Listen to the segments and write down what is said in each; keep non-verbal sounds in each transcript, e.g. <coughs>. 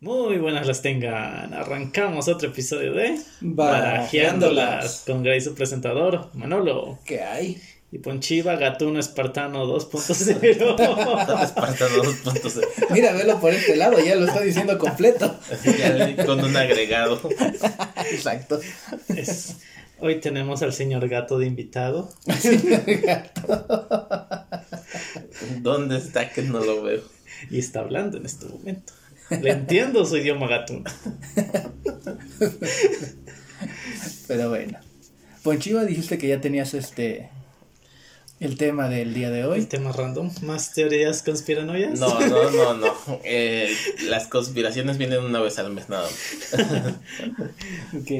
Muy buenas las tengan. Arrancamos otro episodio de Barajeándolas con Gray, su presentador, Manolo. ¿Qué hay? Y Ponchiva, Gatuno Espartano 2.0. <laughs> Espartano 2.0. Mira, velo por este lado, ya lo está diciendo completo. ya con un agregado. Exacto. hoy tenemos al señor gato de invitado. ¿Dónde está que no lo veo? Y está hablando en este momento. Le entiendo su idioma gatuno. Pero bueno. Ponchiva, dijiste que ya tenías este el tema del día de hoy. El tema random. ¿Más teorías conspiranoias? No, no, no, no. Eh, las conspiraciones vienen una vez al mes nada ok.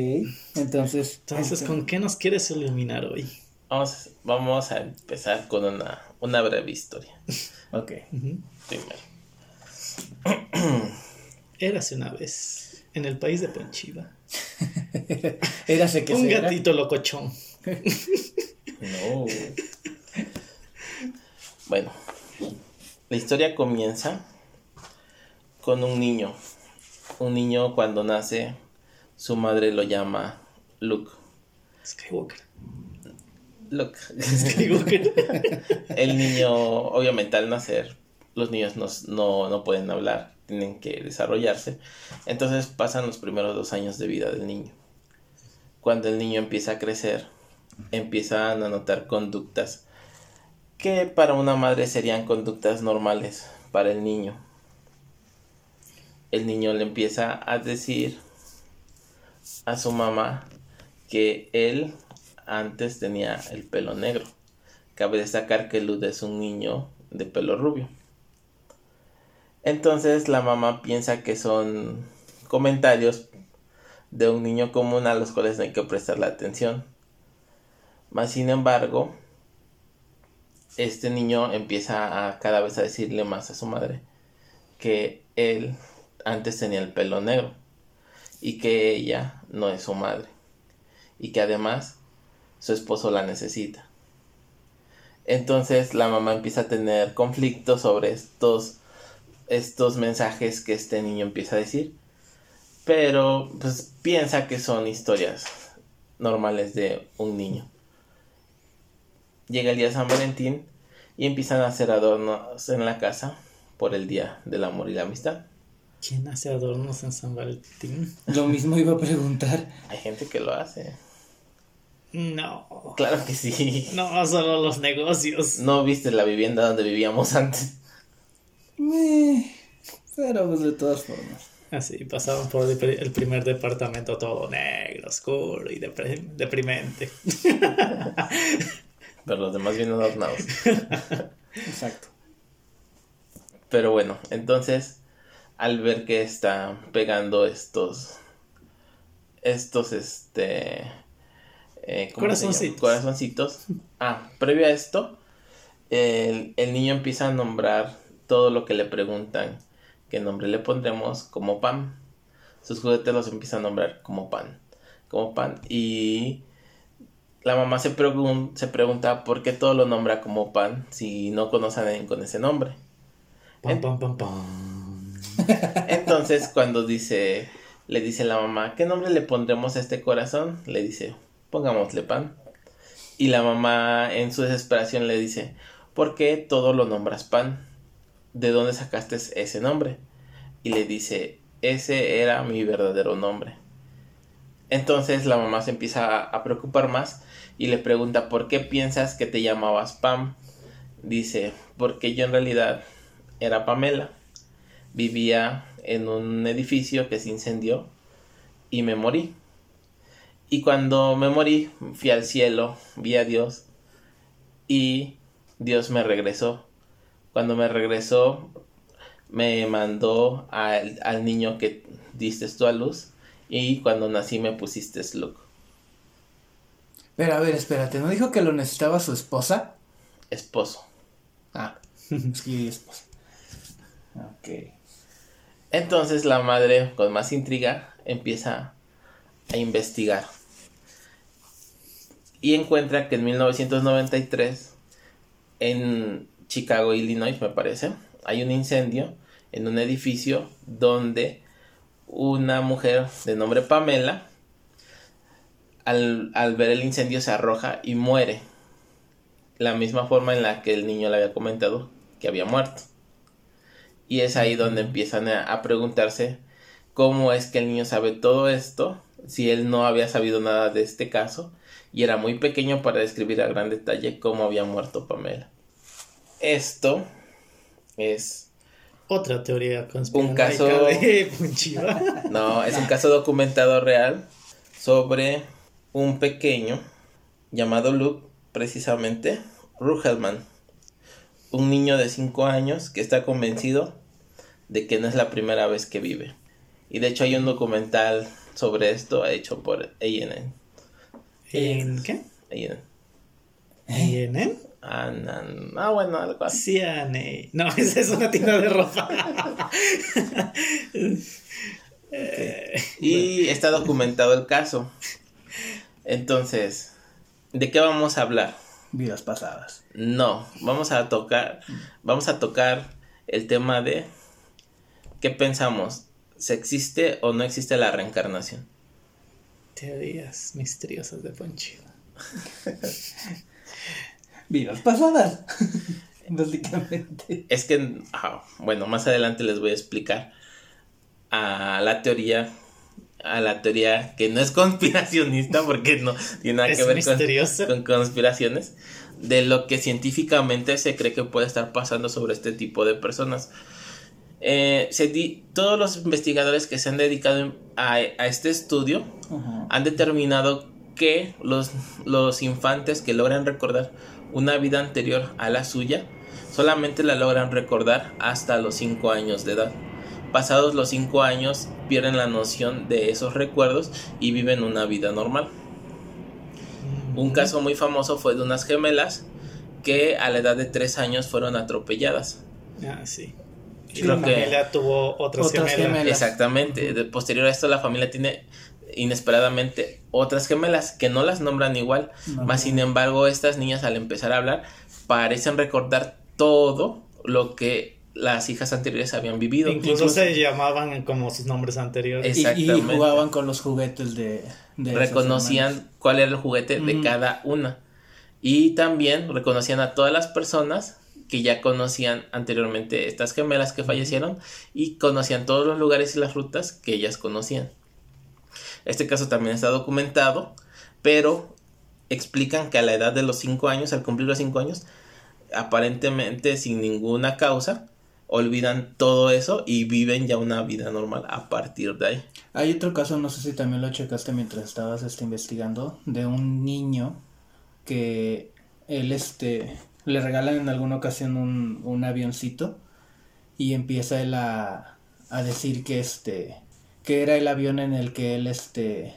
Entonces. Entonces, este, ¿con qué nos quieres iluminar hoy? Vamos, vamos a empezar con una, una breve historia. ok. Primero. <clears throat> Érase una vez en el país de Ponchiva. <laughs> Érase que Un gatito locochón. no. Bueno, la historia comienza con un niño. Un niño cuando nace, su madre lo llama Luke. Skywalker. Luke. Skywalker. <laughs> El niño, obviamente al nacer, los niños no, no, pueden hablar, tienen que desarrollarse. Entonces pasan los primeros dos años de vida del niño. Cuando el niño empieza a crecer, empiezan a notar conductas que para una madre serían conductas normales para el niño. El niño le empieza a decir a su mamá que él antes tenía el pelo negro. Cabe destacar que Lud es un niño de pelo rubio. Entonces la mamá piensa que son comentarios de un niño común a los cuales no hay que prestarle atención. Mas sin embargo, este niño empieza a cada vez a decirle más a su madre que él antes tenía el pelo negro y que ella no es su madre y que además su esposo la necesita. Entonces la mamá empieza a tener conflictos sobre estos estos mensajes que este niño empieza a decir. Pero pues piensa que son historias normales de un niño. Llega el día de San Valentín y empiezan a hacer adornos en la casa por el día del amor y la amistad. ¿Quién hace adornos en San Valentín? Lo mismo iba a preguntar. Hay gente que lo hace. No. Claro que sí. No, solo los negocios. ¿No viste la vivienda donde vivíamos antes? Pero pues de todas formas. Así, pasaban por el primer departamento todo negro, oscuro y deprimente. <laughs> Pero los demás vienen adornados. Exacto. Pero bueno, entonces, al ver que está pegando estos, estos, este, eh, corazoncitos. corazoncitos. Ah, previo a esto, el, el niño empieza a nombrar todo lo que le preguntan qué nombre le pondremos como pan. Sus juguetes los empieza a nombrar como pan. Como pan. Y la mamá se, se pregunta por qué todo lo nombra como pan si no conoce a nadie con ese nombre. Pan, pan, pan, pan. Entonces cuando dice, le dice la mamá, ¿qué nombre le pondremos a este corazón? Le dice, pongámosle pan. Y la mamá en su desesperación le dice, ¿por qué todo lo nombras pan? ¿De dónde sacaste ese nombre? Y le dice, ese era mi verdadero nombre. Entonces la mamá se empieza a, preocupar más y le pregunta, ¿por qué piensas que te llamabas Pam? Dice, porque yo en realidad era Pamela. Vivía en un edificio que se incendió y me morí. Y cuando me morí, fui al cielo, vi a Dios y Dios me regresó cuando me regresó, me mandó al, niño que diste tú a luz. Y cuando nací me pusiste Luke. Pero a ver, espérate, ¿no dijo que lo necesitaba su esposa? Esposo. Ah, <laughs> es que esposa. Ok. Entonces la madre, con más intriga, empieza a investigar. Y encuentra que en 1993, en Chicago, Illinois, me parece, hay un incendio en un edificio donde una mujer de nombre Pamela, al, al ver el incendio se arroja y muere. La misma forma en la que el niño le había comentado que había muerto. Y es ahí donde empiezan a, preguntarse cómo es que el niño sabe todo esto, si él no había sabido nada de este caso, y era muy pequeño para describir a gran detalle cómo había muerto Pamela. Esto es otra teoría un caso <laughs> de <laughs> No, es un caso documentado real sobre un pequeño llamado Luke, precisamente Rugelman un niño de 5 años que está convencido de que no es la primera vez que vive. Y de hecho hay un documental sobre esto hecho por ANN. ¿En qué? ANN. ¿ANN? Ah, ah, bueno, algo así. No, <laughs> esa es una tienda de ropa. y está documentado el caso. Entonces, ¿de qué vamos a hablar? vidas pasadas. No, vamos a tocar, vamos a tocar el tema de qué pensamos, ¿se existe o no existe la reencarnación? Teorías misteriosas de Ponchiva. <laughs> vidas pasadas. <laughs> Básicamente. Es que, bueno, más adelante les voy a explicar a la teoría a la teoría que no es <laughs> conspiracionista porque no tiene nada que ver con, conspiraciones de lo que científicamente se cree que puede estar pasando sobre este tipo de personas. Eh, todos los investigadores que se han dedicado a, este estudio han determinado que los, los infantes que logran recordar una vida anterior a la suya solamente la logran recordar hasta los 5 años de edad. Pasados los 5 años pierden la noción de esos recuerdos y viven una vida normal. Un caso muy famoso fue de unas gemelas que a la edad de 3 años fueron atropelladas. Ah, sí. Y la familia tuvo otras, gemelas. Exactamente. De, posterior a esto la familia tiene inesperadamente otras gemelas que no las nombran igual. Más sin embargo, estas niñas al empezar a hablar parecen recordar todo lo que las hijas anteriores habían vivido. Incluso, se llamaban como sus nombres anteriores. Y, jugaban con los juguetes de... reconocían cuál era el juguete de cada una. Y también reconocían a todas las personas que ya conocían anteriormente estas gemelas que fallecieron y conocían todos los lugares y las rutas que ellas conocían. Este caso también está documentado, pero explican que a la edad de los 5 años, al cumplir los 5 años, aparentemente sin ninguna causa, olvidan todo eso y viven ya una vida normal a partir de ahí. Hay otro caso, no sé si también lo checaste mientras estabas este, investigando, de un niño que él este le regalan en alguna ocasión un, un avioncito y empieza él a, a decir que este que era el avión en el que él este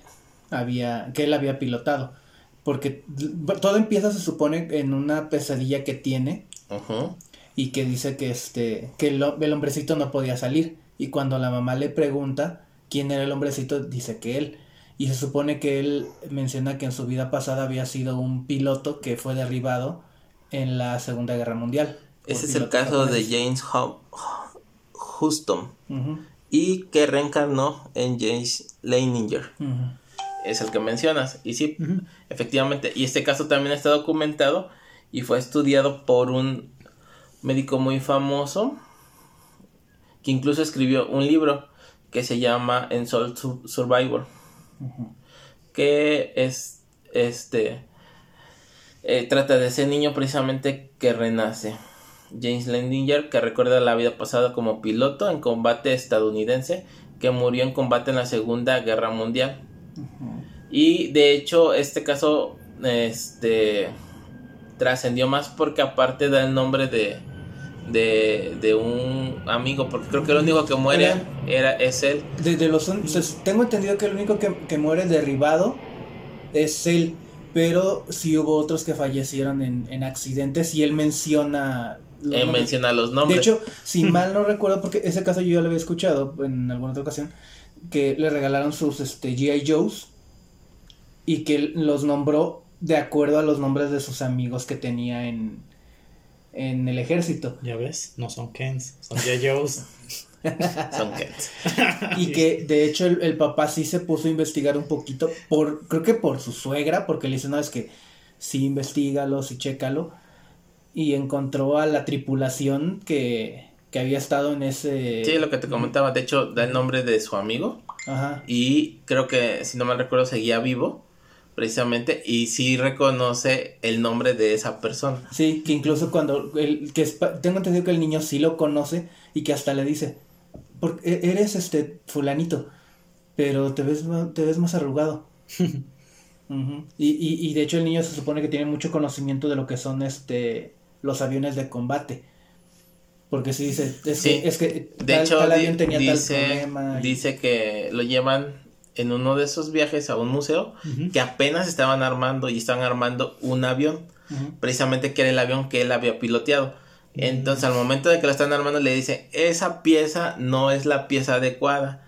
había que él había pilotado. Porque todo empieza se supone en una pesadilla que tiene Ajá. y que dice que este que el, hombrecito no podía salir. Y cuando la mamá le pregunta quién era el hombrecito dice que él. Y se supone que él menciona que en su vida pasada había sido un piloto que fue derribado en la Segunda Guerra Mundial. Ese es el caso de James Houston y que reencarnó en James Leininger. Es el que mencionas. Y sí, efectivamente. Y este caso también está documentado y fue estudiado por un médico muy famoso que incluso escribió un libro que se llama Ensoul Survivor que es este eh, trata de ese niño precisamente que renace James Lendinger que recuerda la vida pasada como piloto en combate estadounidense que murió en combate en la Segunda Guerra Mundial. Y de hecho este caso este trascendió más porque aparte da el nombre de de, de un amigo, porque creo que el único que muere era, es él. De, los, tengo entendido que el único que, que, muere derribado es él, pero sí hubo otros que fallecieron en, en accidentes y él menciona... Él menciona los nombres. De hecho, si <laughs> mal no recuerdo, porque ese caso yo ya lo había escuchado en alguna otra ocasión, que le regalaron sus este, G.I. Joes y que los nombró de acuerdo a los nombres de sus amigos que tenía en, en el ejército. Ya ves, no son Kens, son Joes. <laughs> Son Kents. <laughs> y que de hecho el, papá sí se puso a investigar un poquito, por, creo que por su suegra, porque le dice, no, es que sí investigalo, sí chécalo. Y encontró a la tripulación que, que había estado en ese... Sí, lo que te comentaba, de hecho da el nombre de su amigo. Ajá. Y creo que, si no mal recuerdo, seguía vivo precisamente, y sí reconoce el nombre de esa persona. Sí, que incluso cuando, el, que tengo entendido que el niño sí lo conoce y que hasta le dice, porque eres este fulanito, pero te ves, te ves más arrugado. <laughs> y, y, y de hecho el niño se supone que tiene mucho conocimiento de lo que son este los aviones de combate. Porque sí dice, es que, es que de hecho, tenía dice, tal problema. Dice que lo llevan en uno de esos viajes a un museo que apenas estaban armando y estaban armando un avión, precisamente que era el avión que él había piloteado. Entonces al momento de que lo están armando le dice, esa pieza no es la pieza adecuada.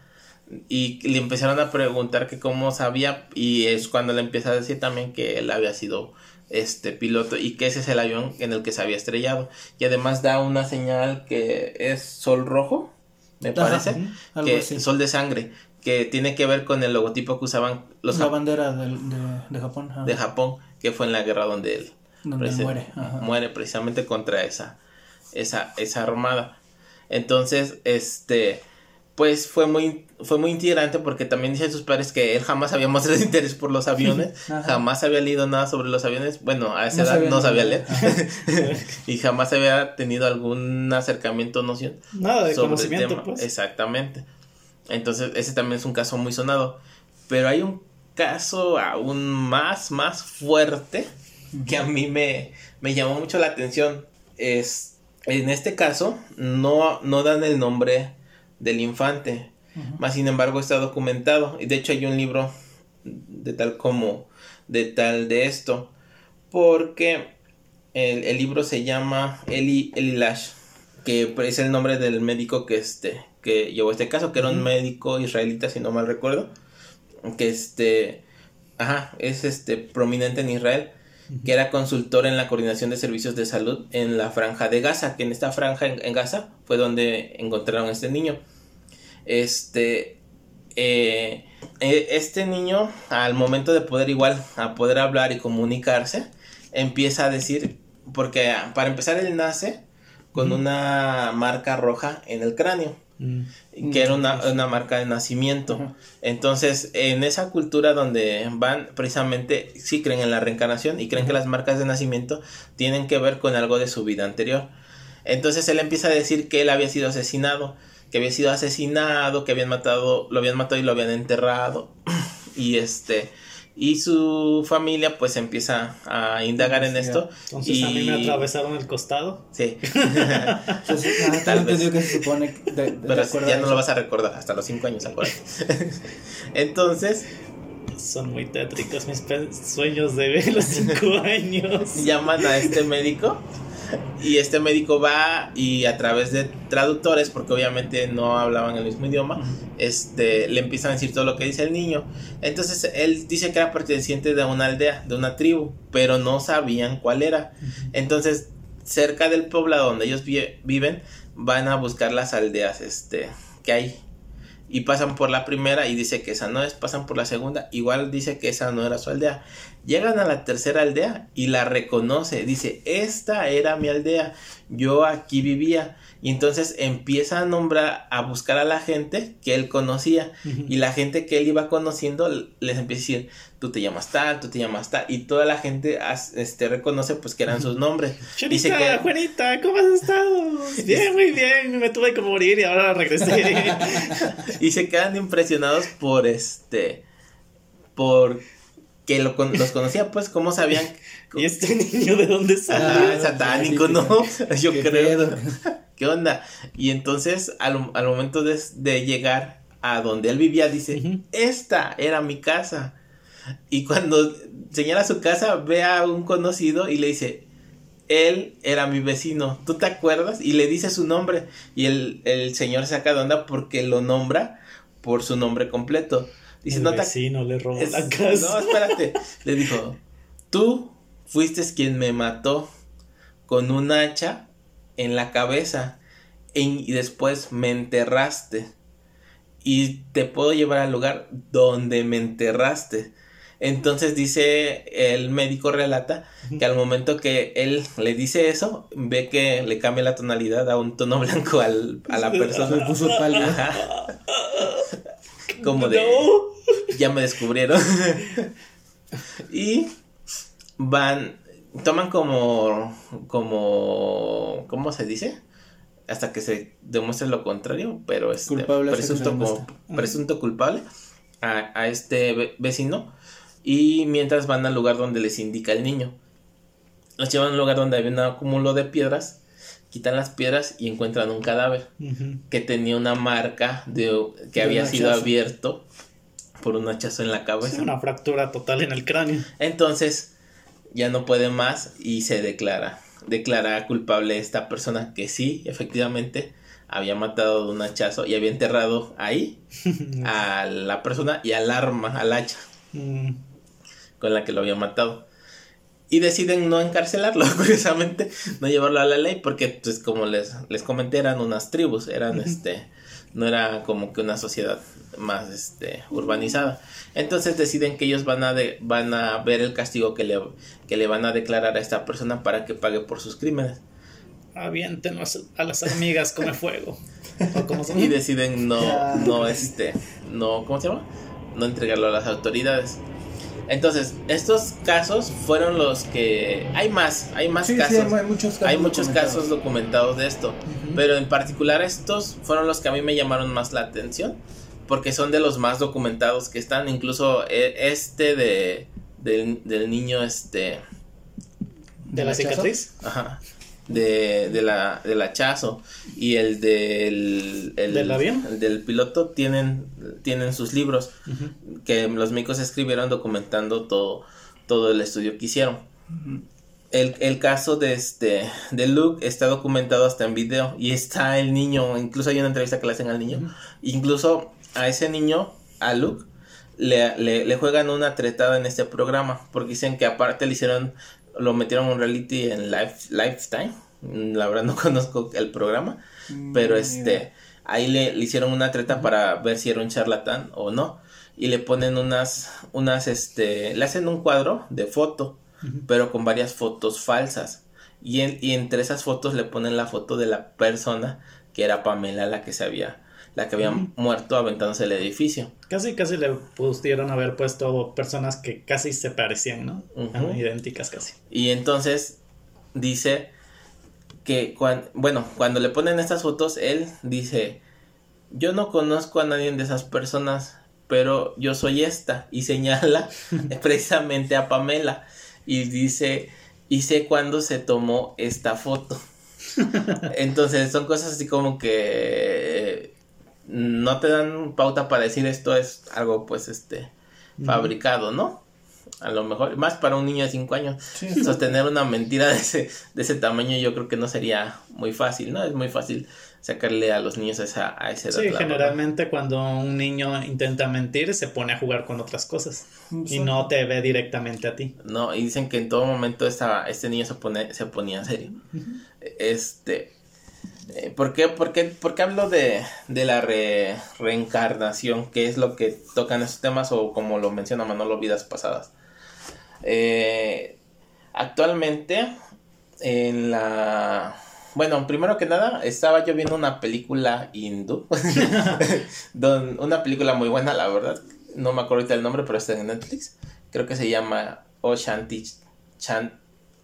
Y le empezaron a preguntar que cómo sabía y es cuando le empieza a decir también que él había sido este piloto y que ese es el avión en el que se había estrellado. Y además da una señal que es sol rojo, me parece, que sol de sangre que tiene que ver con el logotipo que usaban los la bandera de, de, Japón de Japón que fue en la guerra donde él muere muere precisamente contra esa esa esa armada. Entonces este pues fue muy fue muy integrante porque también dicen sus padres que él jamás había mostrado <laughs> interés por los aviones, <laughs> jamás había leído nada sobre los aviones, bueno, a esa edad no sabía leer <laughs> y jamás había tenido algún acercamiento noción nada de conocimiento pues. Exactamente. Entonces, ese también es un caso muy sonado. Pero hay un caso aún más, más fuerte que a mí me, me llamó mucho la atención. Es, en este caso, no, no dan el nombre del infante. Más sin embargo, está documentado. Y de hecho, hay un libro de tal como, de tal de esto. Porque el, el libro se llama Eli, Eli Lash, que es el nombre del médico que, este, que llevó este caso, que era un médico israelita, si no mal recuerdo, que este, ajá, es este prominente en Israel, que era consultor en la coordinación de servicios de salud en la franja de Gaza, que en esta franja en, Gaza fue donde encontraron a este niño. Este, eh, e, este niño, al momento de poder igual, a poder hablar y comunicarse, empieza a decir, porque para empezar él nace con una marca roja en el cráneo. Mm. que era una, marca de nacimiento. Entonces, en esa cultura donde van, precisamente, sí creen en la reencarnación y creen que las marcas de nacimiento tienen que ver con algo de su vida anterior. Entonces él empieza a decir que él había sido asesinado, que había sido asesinado, que habían matado, lo habían matado y lo habían enterrado. <clears throat> y este, y su familia pues empieza a indagar en esto. Entonces y... a mí me atravesaron el costado. Sí. <laughs> Entonces, ah, <laughs> Tal vez. que se supone <laughs> Pero ya no lo vas a recordar hasta los 5 años, Entonces... Son muy tétricos mis sueños de los 5 años. Llaman a este médico <laughs> y este médico va y a través de traductores, porque obviamente no hablaban el mismo idioma, este, le empiezan a decir todo lo que dice el niño. Entonces él dice que era perteneciente de una aldea, de una tribu, pero no sabían cuál era. Entonces, cerca del poblado donde ellos viven, van a buscar las aldeas este, que hay y pasan por la primera y dice que esa no es, pasan por la segunda, igual dice que esa no era su aldea. Llegan a la tercera aldea y la reconoce, dice, esta era mi aldea, yo aquí vivía. Y entonces empieza a nombrar, a buscar a la gente que él conocía. Y la gente que él iba conociendo les empieza a decir, tú te llamas tal, tú te llamas tal. Y toda la gente este, reconoce pues que eran sus nombres. Dice que, Juanita, ¿cómo has estado? <laughs> Bien, muy bien, me tuve que morir y ahora regresé. <laughs> y se quedan impresionados por este, por que lo, los conocía, pues, ¿cómo sabían? <laughs> ¿Y este niño de dónde salió? Ah, satánico, ¿no? <laughs> Yo creo. <laughs> ¿Qué onda? Y entonces, al, al momento de, de, llegar a donde él vivía, dice, esta era mi casa. Y cuando señala su casa, ve a un conocido y le dice, él era mi vecino, ¿tú te acuerdas? Y le dice su nombre. Y el, el señor saca de onda porque lo nombra por su nombre completo. Dice, el no vecino le robó la casa. No, espérate. <laughs> le dijo, tú fuiste quien me mató con un hacha en la cabeza. y después me enterraste y te puedo llevar al lugar donde me enterraste. Entonces dice, el médico relata que al momento que él le dice eso, ve que le cambia la tonalidad a un tono blanco al, a la <laughs> persona. puso <laughs> Como de, ya me descubrieron. <laughs> y van, toman como, como, ¿cómo se dice? hasta que se demuestre lo contrario, pero este presunto, presunto culpable a, a, este vecino y mientras van al lugar donde les indica el niño. Los llevan a un lugar donde había un acúmulo de piedras, quitan las piedras y encuentran un cadáver que tenía una marca de que había sido abierto por un hachazo en la cabeza. una fractura total en el cráneo. Entonces ya no puede más y se declara declara culpable esta persona que sí, efectivamente, había matado de un hachazo y había enterrado ahí <laughs> a la persona y al arma, al hacha mm. con la que lo había matado. Y deciden no encarcelarlo, <laughs> curiosamente, no llevarlo a la ley, porque pues como les, les comenté, eran unas tribus, eran este, no era como que una sociedad más este, urbanizada. Entonces deciden que ellos van a, van a ver el castigo que le, que le van a declarar a esta persona para que pague por sus crímenes. Aviéntenos a las amigas come fuego. <laughs> y deciden no, no, este, no, ¿cómo se llama? No entregarlo a las autoridades. Entonces, estos casos fueron los que... Hay más, hay más casos. hay muchos casos. Hay muchos documentados. casos documentados de esto. Pero en particular estos fueron los que a mí me llamaron más la atención porque son de los más documentados que están, incluso e, este de del, niño este de la cicatriz, ajá, de, de la del hachazo y el del el, del avión, el del piloto tienen tienen sus libros que los médicos escribieron documentando todo todo el estudio que hicieron. El, el, caso de este de Luke está documentado hasta en video y está el niño, incluso hay una entrevista que le hacen al niño, incluso a ese niño, a Luke, le, le, juegan una tretada en este programa, porque dicen que aparte le hicieron, lo metieron un reality en life, Lifetime, la verdad no <laughs> conozco el programa, mm, pero este, ahí le, le, hicieron una treta para ver si era un charlatán o no, y le ponen unas, unas, este, le hacen un cuadro de foto, pero con varias fotos falsas, y, y entre esas fotos le ponen la foto de la persona que era Pamela la que se había la que había muerto aventándose el edificio. Casi, casi le pudieron haber puesto personas que casi se parecían, ¿no? idénticas casi. Y entonces dice que, cuando, bueno, cuando le ponen estas fotos, él dice, yo no conozco a nadie de esas personas, pero yo soy esta. Y <laughs> señala <laughs> precisamente a Pamela. Y dice, y sé cuándo se tomó esta foto. <laughs> Entonces son cosas así como que no te dan pauta para decir esto es algo pues este fabricado, ¿no? A lo mejor, más para un niño de 5 años, <laughs> sostener una mentira de ese, de ese tamaño yo creo que no sería muy fácil, ¿no? Es muy fácil sacarle a los niños a, esa, a ese edad. Sí, generalmente cuando un niño intenta mentir se pone a jugar con otras cosas y no te ve directamente a ti. No, y dicen que en todo momento esta, este niño se, pone, se ponía serio. Este, ¿Por qué, por qué, por qué hablo de, de la reencarnación? ¿Qué es lo que tocan esos temas o como lo menciona Manolo, vidas pasadas? Eh, actualmente, en la... Bueno, primero que nada, estaba yo viendo una película hindú. <laughs> una película muy buena, la verdad. No me acuerdo ahorita el nombre, pero está en Netflix. Creo que se llama O Shanti,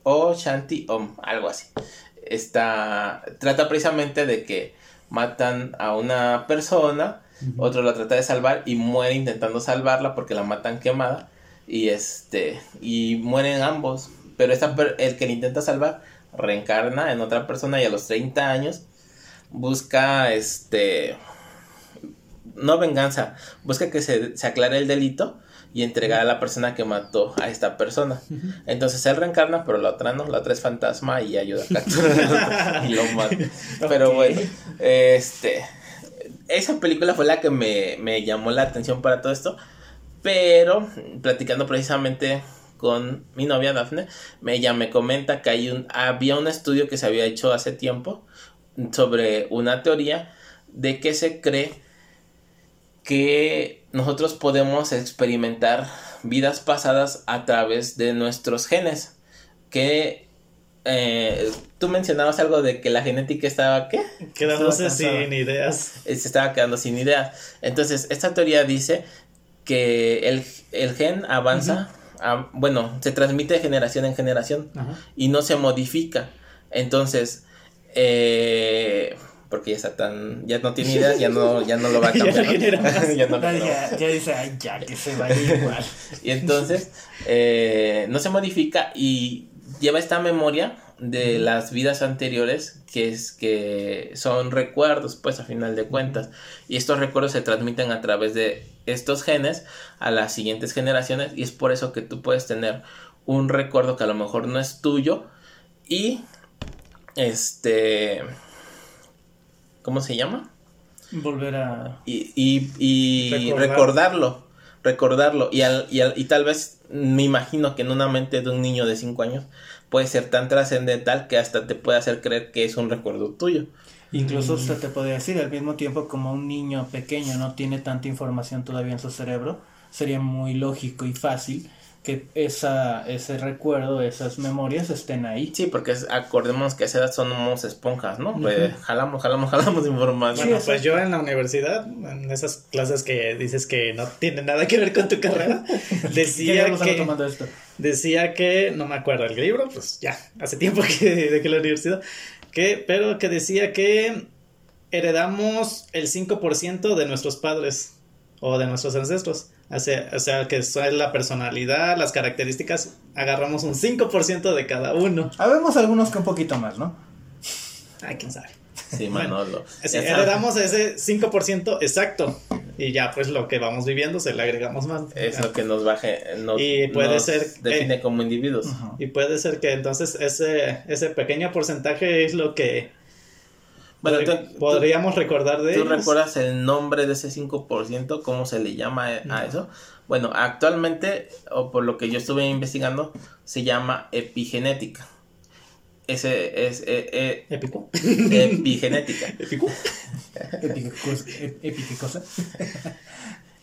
o Shanti Om, algo así está, trata precisamente de que matan a una persona, otro la trata de salvar y muere intentando salvarla porque la matan quemada y este y mueren ambos, pero esta, el que le intenta salvar reencarna en otra persona y a los 30 años busca este no venganza, busca que se, se aclare el delito y entregar a la persona que mató a esta persona. Entonces él reencarna, pero la otra no, la otra es fantasma y ayuda a capturar y lo mata. <laughs> Pero bueno, este esa película fue la que me, me llamó la atención para todo esto. Pero platicando precisamente con mi novia Dafne, ella me comenta que hay un, había un estudio que se había hecho hace tiempo sobre una teoría de que se cree que nosotros podemos experimentar vidas pasadas a través de nuestros genes. Que eh, tú mencionabas algo de que la genética estaba, ¿qué? Quedándose sin ideas. Se estaba quedando sin ideas. Entonces, esta teoría dice que el, gen avanza, bueno, se transmite de generación en generación y no se modifica. Entonces, eh, porque ya está tan, ya no tiene ideas, ya no, ya no lo va a <laughs> cambiar. <laughs> ya, ya, dice, ay, ya que se vaya igual. <laughs> y entonces, eh, no se modifica y lleva esta memoria de las vidas anteriores que es que son recuerdos pues a final de cuentas y estos recuerdos se transmiten a través de estos genes a las siguientes generaciones y es por eso que tú puedes tener un recuerdo que a lo mejor no es tuyo y este ¿cómo se llama? volver a y, y, recordarlo recordarlo y, al, y, y tal vez me imagino que en una mente de un niño de 5 años puede ser tan trascendental que hasta te puede hacer creer que es un recuerdo tuyo. Incluso usted te puede decir, al mismo tiempo como un niño pequeño no tiene tanta información todavía en su cerebro, sería muy lógico y fácil que esa, ese recuerdo, esas memorias estén ahí. Sí, porque acordemos que a esa edad somos esponjas, ¿no? Pues jalamos, jalamos, jalamos información. Bueno, pues yo en la universidad, en esas clases que dices que no tienen nada que ver con tu carrera, <laughs> <laughs> decía que... Decía que, no me acuerdo el libro, pues ya, hace tiempo <laughs> que dejé la universidad, que, pero que decía que heredamos el 5% de nuestros padres o de nuestros ancestros. O sea, o sea, que es la personalidad, las características, agarramos un 5% de cada uno. Habemos algunos que un poquito más, ¿no? Ay, quién sabe. Sí, Manolo. heredamos ese 5% exacto. Y ya, pues lo que vamos viviendo se le agregamos más. Es lo que nos baje. y puede ser. Define como individuos. Y puede ser que entonces ese, ese pequeño porcentaje es lo que bueno, podríamos recordar de ¿Tú recuerdas el nombre de ese 5%? ¿Cómo se le llama a eso? Bueno, actualmente, o por lo que yo estuve investigando, se llama epigenética. Ese es... Eh, eh, ¿Épico? Epigenética. <laughs> ¿Épico? <laughs> ¿Épico cosa? <laughs>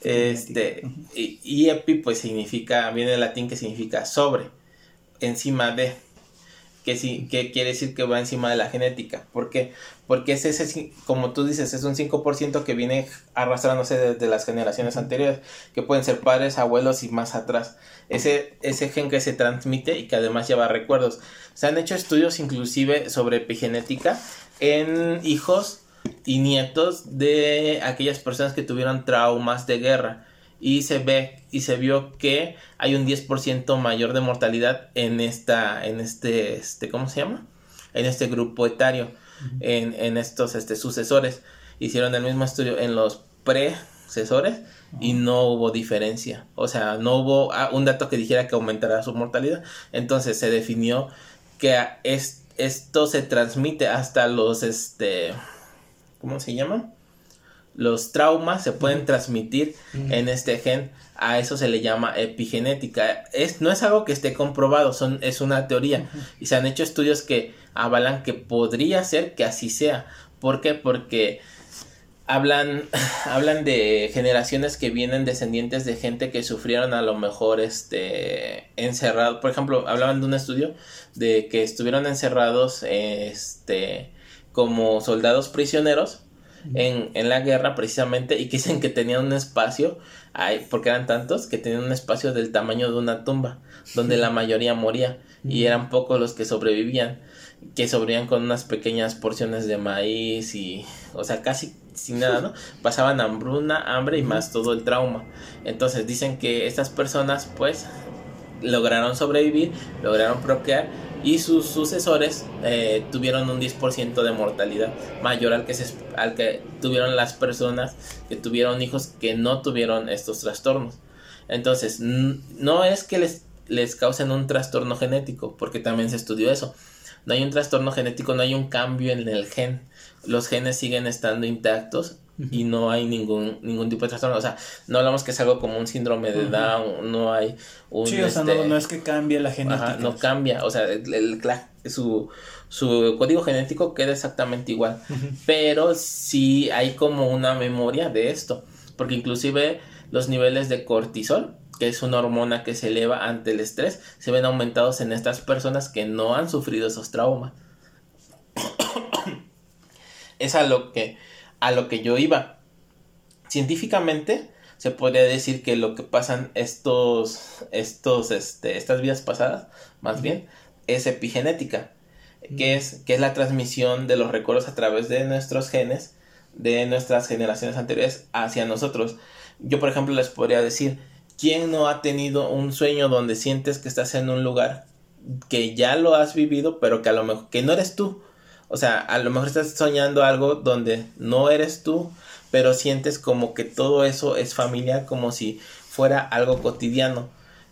Este, y, y epi pues significa, viene del latín que significa sobre, encima de que, sí, que quiere decir que va encima de la genética. ¿Por qué? Porque es ese, como tú dices, es un 5% que viene arrastrándose desde las generaciones anteriores, que pueden ser padres, abuelos y más atrás. Ese, ese gen que se transmite y que además lleva recuerdos. Se han hecho estudios inclusive sobre epigenética en hijos y nietos de aquellas personas que tuvieron traumas de guerra y se ve y se vio que hay un 10% mayor de mortalidad en esta en este este ¿cómo se llama? en este grupo etario en, en, estos este sucesores. Hicieron el mismo estudio en los predecesores y no hubo diferencia. O sea no hubo ah, un dato que dijera que aumentará su mortalidad. Entonces se definió que es, esto se transmite hasta los este ¿cómo se llama? Los traumas se pueden transmitir en este gen. A eso se le llama epigenética. Es, no es algo que esté comprobado, son, es una teoría. Y se han hecho estudios que avalan que podría ser que así sea. ¿Por qué? Porque hablan, <laughs> hablan de generaciones que vienen descendientes de gente que sufrieron a lo mejor este encerrado. Por ejemplo, hablaban de un estudio de que estuvieron encerrados este como soldados prisioneros en, en, la guerra precisamente y que dicen que tenían un espacio, porque eran tantos, que tenían un espacio del tamaño de una tumba, donde la mayoría moría y eran pocos los que sobrevivían, que sobrevivían con unas pequeñas porciones de maíz y, o sea, casi sin nada, ¿no? <laughs> Pasaban hambruna, hambre y más todo el trauma. Entonces dicen que estas personas pues lograron sobrevivir, lograron procrear y sus sucesores eh, tuvieron un 10% de mortalidad mayor al que, se, al que tuvieron las personas que tuvieron hijos que no tuvieron estos trastornos. Entonces, no es que les, les causen un trastorno genético, porque también se estudió eso. No hay un trastorno genético, no hay un cambio en el gen. Los genes siguen estando intactos y no hay ningún, ningún tipo de trastorno. O sea, no hablamos que es algo como un síndrome de Down, no hay un... Sí, o sea, este, no, es que cambie la genética. no cambia, o sea, el, su, su código genético queda exactamente igual, pero sí hay como una memoria de esto, porque inclusive los niveles de cortisol, que es una hormona que se eleva ante el estrés, se ven aumentados en estas personas que no han sufrido esos traumas. <coughs> es a lo que a lo que yo iba. Científicamente se podría decir que lo que pasan estos, estos, este, estas vidas pasadas, más bien, es epigenética, que es, que es la transmisión de los recuerdos a través de nuestros genes, de nuestras generaciones anteriores hacia nosotros. Yo, por ejemplo, les podría decir, ¿quién no ha tenido un sueño donde sientes que estás en un lugar que ya lo has vivido, pero que a lo mejor que no eres tú? O sea, a lo mejor estás soñando algo donde no eres tú, pero sientes como que todo eso es familiar, como si fuera algo cotidiano.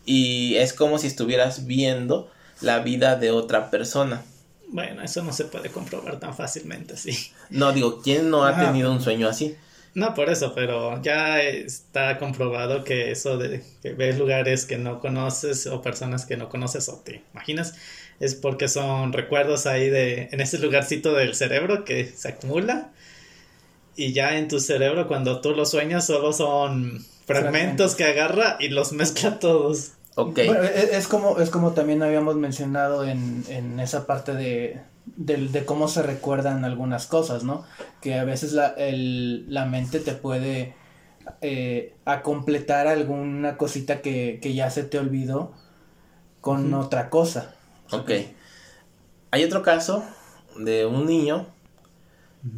Y es como si estuvieras viendo la vida de otra persona. Bueno, eso no se puede comprobar tan fácilmente así. No, digo, ¿quién no ha tenido un sueño así? No, por eso, pero ya está comprobado que eso de que ves lugares que no conoces o personas que no conoces o te imaginas es porque son recuerdos ahí de en ese lugarcito del cerebro que se acumula y ya en tu cerebro cuando tú lo sueñas solo son fragmentos que agarra y los mezcla todos. Ok. E, e, es, como, es como también habíamos mencionado en, en esa parte de, de, cómo se recuerdan algunas cosas, ¿no? Que a veces la, el, la mente te puede eh, a completar alguna cosita que, que, ya se te olvidó con otra cosa. Ok. Hay otro caso de un niño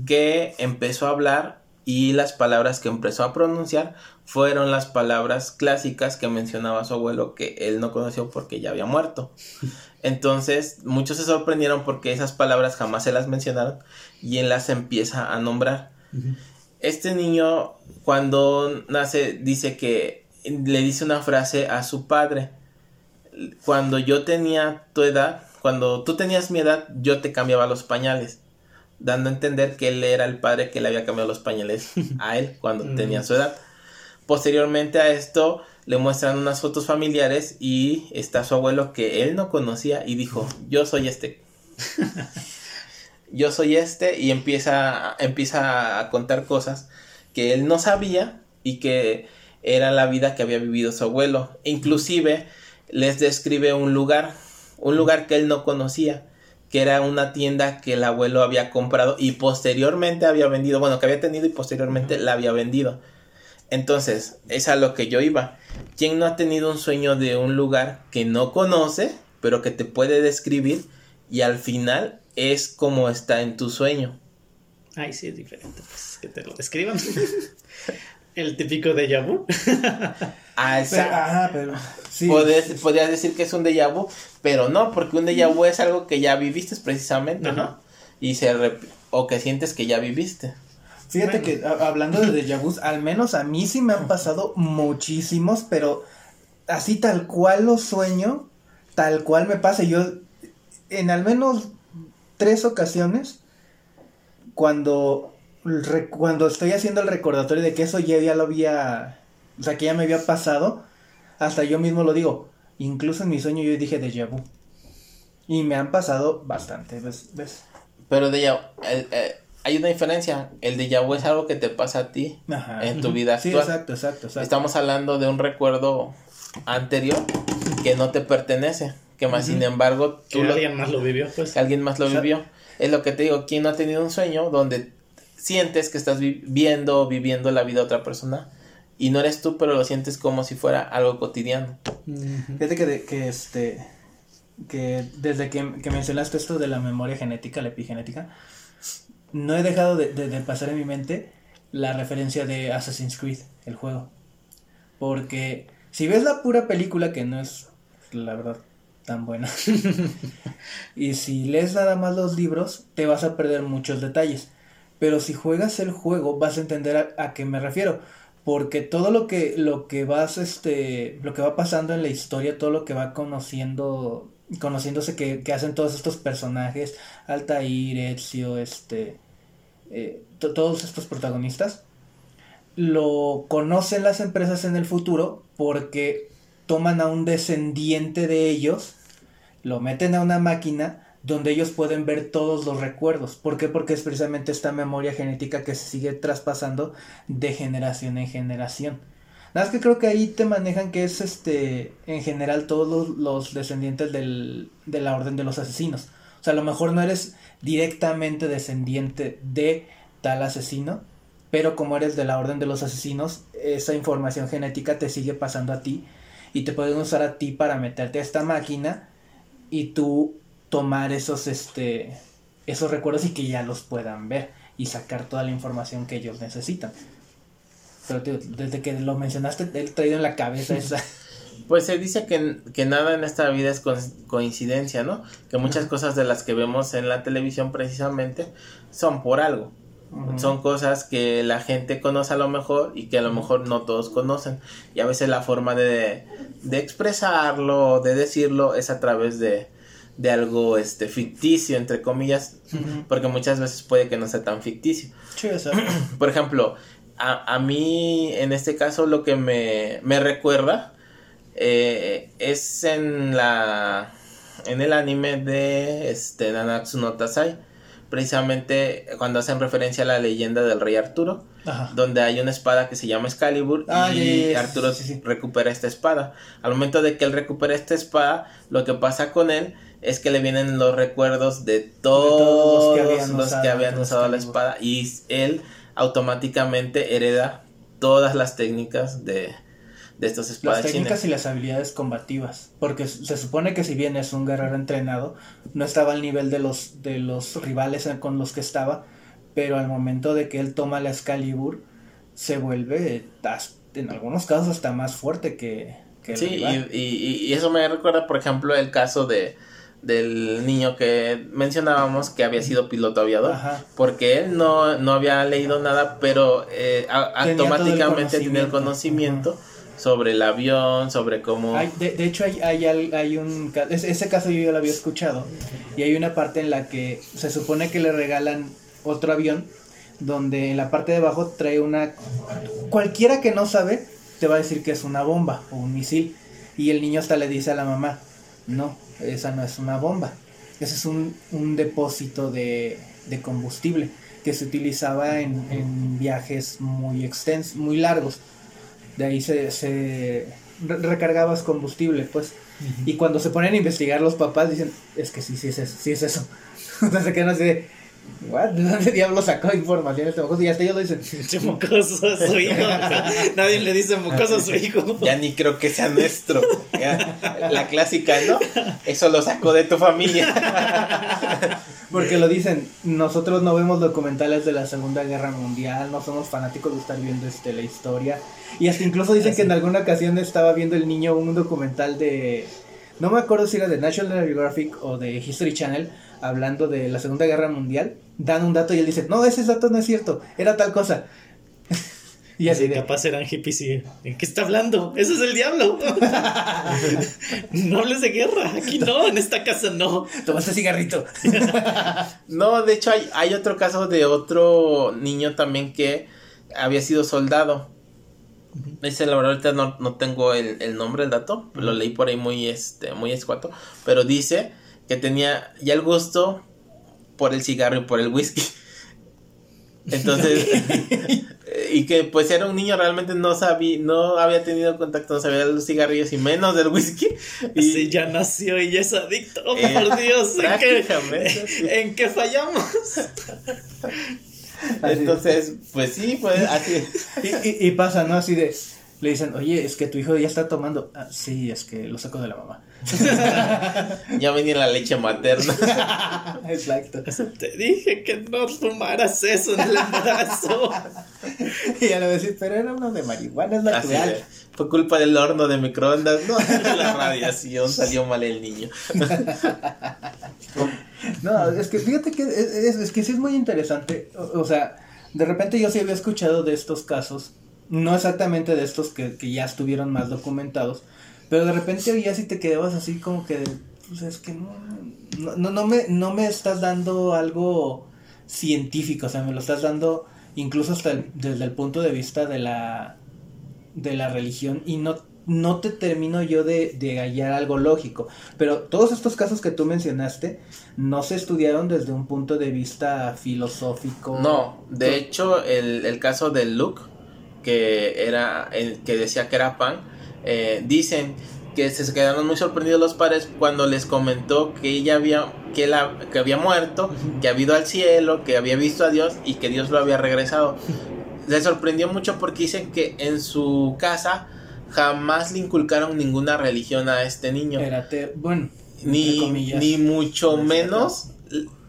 que empezó a hablar y las palabras que empezó a pronunciar fueron las palabras clásicas que mencionaba su abuelo que él no conoció porque ya había muerto. <laughs> Entonces muchos se sorprendieron porque esas palabras jamás se las mencionaron y él las empieza a nombrar. Este niño cuando nace dice que le dice una frase a su padre. Cuando yo tenía tu edad, cuando tú tenías mi edad, yo te cambiaba los pañales dando a entender que él era el padre que le había cambiado los pañales <laughs> a él cuando tenía su edad. Posteriormente a esto le muestran unas fotos familiares y está su abuelo que él no conocía y dijo, yo soy este. <laughs> yo soy este y empieza, empieza a contar cosas que él no sabía y que era la vida que había vivido su abuelo. inclusive les describe un lugar, un lugar que él no conocía que era una tienda que el abuelo había comprado y posteriormente había vendido, bueno, que había tenido y posteriormente la había vendido. Entonces, es a lo que yo iba. ¿Quién no ha tenido un sueño de un lugar que no conoce, pero que te puede describir y al final es como está en tu sueño? Ay, sí, es diferente, pues que te lo describan. <laughs> El típico de vu. ah, esa. pero, sí. podrías decir que es un déjà vu, pero no, porque un déjà vu es algo que ya viviste precisamente, ¿no? Y se o que sientes que ya viviste. Fíjate que hablando de déjà vu, al menos a mí sí me han pasado muchísimos, pero así tal cual lo sueño, tal cual me pasa. Yo en al menos tres ocasiones, cuando cuando estoy haciendo el recordatorio de que eso ya, ya lo había, o sea, que ya me había pasado, hasta yo mismo lo digo. Incluso en mi sueño yo dije déjà vu. Y me han pasado bastante, ¿ves? ¿Ves? Pero déjà eh, hay una diferencia. El déjà vu es algo que te pasa a ti en tu vida actual. Sí, exacto, exacto, exacto. Estamos hablando de un recuerdo anterior que no te pertenece. Que más, sin embargo, tú que alguien más lo vivió, pues. Alguien más lo vivió. Es lo que te digo, ¿quién no ha tenido un sueño donde sientes que estás viviendo, viviendo la vida de otra persona y no eres tú, pero lo sientes como si fuera algo cotidiano. Fíjate que, que este que desde que, mencionaste esto de la memoria genética, la epigenética, no he dejado de, pasar en mi mente la referencia de Assassin's Creed, el juego. Porque si ves la pura película, que no es la verdad tan buena, <laughs> y si lees nada más los libros, te vas a perder muchos detalles. Pero si juegas el juego vas a entender a, qué me refiero. Porque todo lo que, lo que vas, este, lo que va pasando en la historia, todo lo que va conociendo, conociéndose que, que hacen todos estos personajes, Altair, Ezio, este, eh, todos estos protagonistas, lo conocen las empresas en el futuro porque toman a un descendiente de ellos, lo meten a una máquina donde ellos pueden ver todos los recuerdos. ¿Por qué? Porque es precisamente esta memoria genética que se sigue traspasando de generación en generación. Nada más que creo que ahí te manejan que es este en general todos los, descendientes del, de la orden de los asesinos. O sea, a lo mejor no eres directamente descendiente de tal asesino, pero como eres de la orden de los asesinos, esa información genética te sigue pasando a ti y te pueden usar a ti para meterte a esta máquina y tú tomar esos este esos recuerdos y que ya los puedan ver y sacar toda la información que ellos necesitan. Pero desde que lo mencionaste, he traído en la cabeza <laughs> esa. Pues se dice que, que nada en esta vida es coincidencia, ¿no? Que muchas cosas de las que vemos en la televisión precisamente son por algo. Son cosas que la gente conoce a lo mejor y que a lo mejor no todos conocen. Y a veces la forma de, de expresarlo, de decirlo, es a través de, de algo este ficticio entre comillas porque muchas veces puede que no sea tan ficticio. <clears throat> Por ejemplo a, a, mí en este caso lo que me, me recuerda eh, es en la en el anime de este Nanatsu no Tatsai precisamente cuando hacen referencia a la leyenda del rey Arturo, donde hay una espada que se llama Excalibur ah, y Arturo recupera esta espada. Al momento de que él recupera esta espada, lo que pasa con él es que le vienen los recuerdos de todos, los que habían, usado, la espada y él automáticamente hereda todas las técnicas de, de estos espadachines. Las técnicas y las habilidades combativas, porque se supone que si bien es un guerrero entrenado, no estaba al nivel de los, de los rivales con los que estaba, pero al momento de que él toma la Excalibur, se vuelve en algunos casos hasta más fuerte que, que sí, Y, y, y, eso me recuerda, por ejemplo, el caso de del niño que mencionábamos que había sido piloto aviador porque él no, no había leído nada pero eh, automáticamente tenía el conocimiento. sobre el avión sobre cómo de, de, hecho hay, hay, hay un ese caso yo lo había escuchado y hay una parte en la que se supone que le regalan otro avión donde en la parte de abajo trae una cualquiera que no sabe te va a decir que es una bomba o un misil y el niño hasta le dice a la mamá no esa no es una bomba. Ese es un, depósito de, combustible que se utilizaba en, viajes muy extensos, muy largos. De ahí se, se recargabas combustible, pues. Y cuando se ponen a investigar los papás dicen, es que sí, sí es eso, sí es eso. <laughs> Entonces que no sé, What? ¿De <laughs> dónde diablo sacó información este mocoso? Y hasta ellos lo dicen. <laughs> mocoso a su hijo. Nadie le dice mocoso a su hijo. Ya ni creo que sea nuestro. la clásica, ¿no? Eso lo sacó de tu familia. <laughs> Porque lo dicen, nosotros no vemos documentales de la Segunda Guerra Mundial, no somos fanáticos de estar viendo este, la historia. Y hasta incluso dicen que en alguna ocasión estaba viendo el niño un documental de... No me acuerdo si era de National Geographic o de History Channel, hablando de la Segunda Guerra Mundial, dan un dato y él dice, no, ese dato no es cierto, era tal cosa. <laughs> y así de... Capaz eran hippies y... ¿En qué está hablando? Eso es el diablo. <laughs> no hables de guerra, aquí no, en esta casa no. Tomaste cigarrito. <laughs> no, de hecho hay, hay otro caso de otro niño también que había sido soldado. Ese la verdad ahorita no, no tengo el, el, nombre del dato, lo leí por ahí muy este muy escuato, pero dice que tenía ya el gusto por el cigarro y por el whisky. <laughs> Entonces, <laughs> y que pues era un niño realmente no sabía, no había tenido contacto, no sabía de los cigarrillos y menos del whisky. Y ya nació y ya es adicto, oh, eh, por Dios, ¿en qué, fallamos? Entonces, pues sí, pues así. Y, y, pasa, ¿no? Así de, le dicen, oye, es que tu hijo ya está tomando. Ah, sí, es que lo saco de la mamá. <laughs> ya venía la leche materna. <laughs> Exacto. Te dije que no fumaras eso en el embarazo. <laughs> y ya le decís, pero era uno de marihuana, es natural. fue culpa del horno de microondas, no la radiación, salió mal el niño. no, es que fíjate que es, es, que sí es muy interesante. O, sea, de repente yo sí había escuchado de estos casos, no exactamente de estos que, que ya estuvieron más documentados pero de repente ya si te quedabas así como que, pues es que no, no, no, me, no me estás dando algo científico, o sea, me lo estás dando incluso hasta desde el punto de vista de la, de la religión, y no, no te termino yo de, de hallar algo lógico. Pero todos estos casos que tú mencionaste no se estudiaron desde un punto de vista filosófico. No, de hecho, el, el caso de Luke, que era el que decía que era pan, eh, dicen que se quedaron muy sorprendidos los padres cuando les comentó que ella había que, la, que había muerto, que había ido al cielo, que había visto a Dios y que Dios lo había regresado. Les sorprendió mucho porque dicen que en su casa jamás le inculcaron ninguna religión a este niño. bueno, ni, ni mucho menos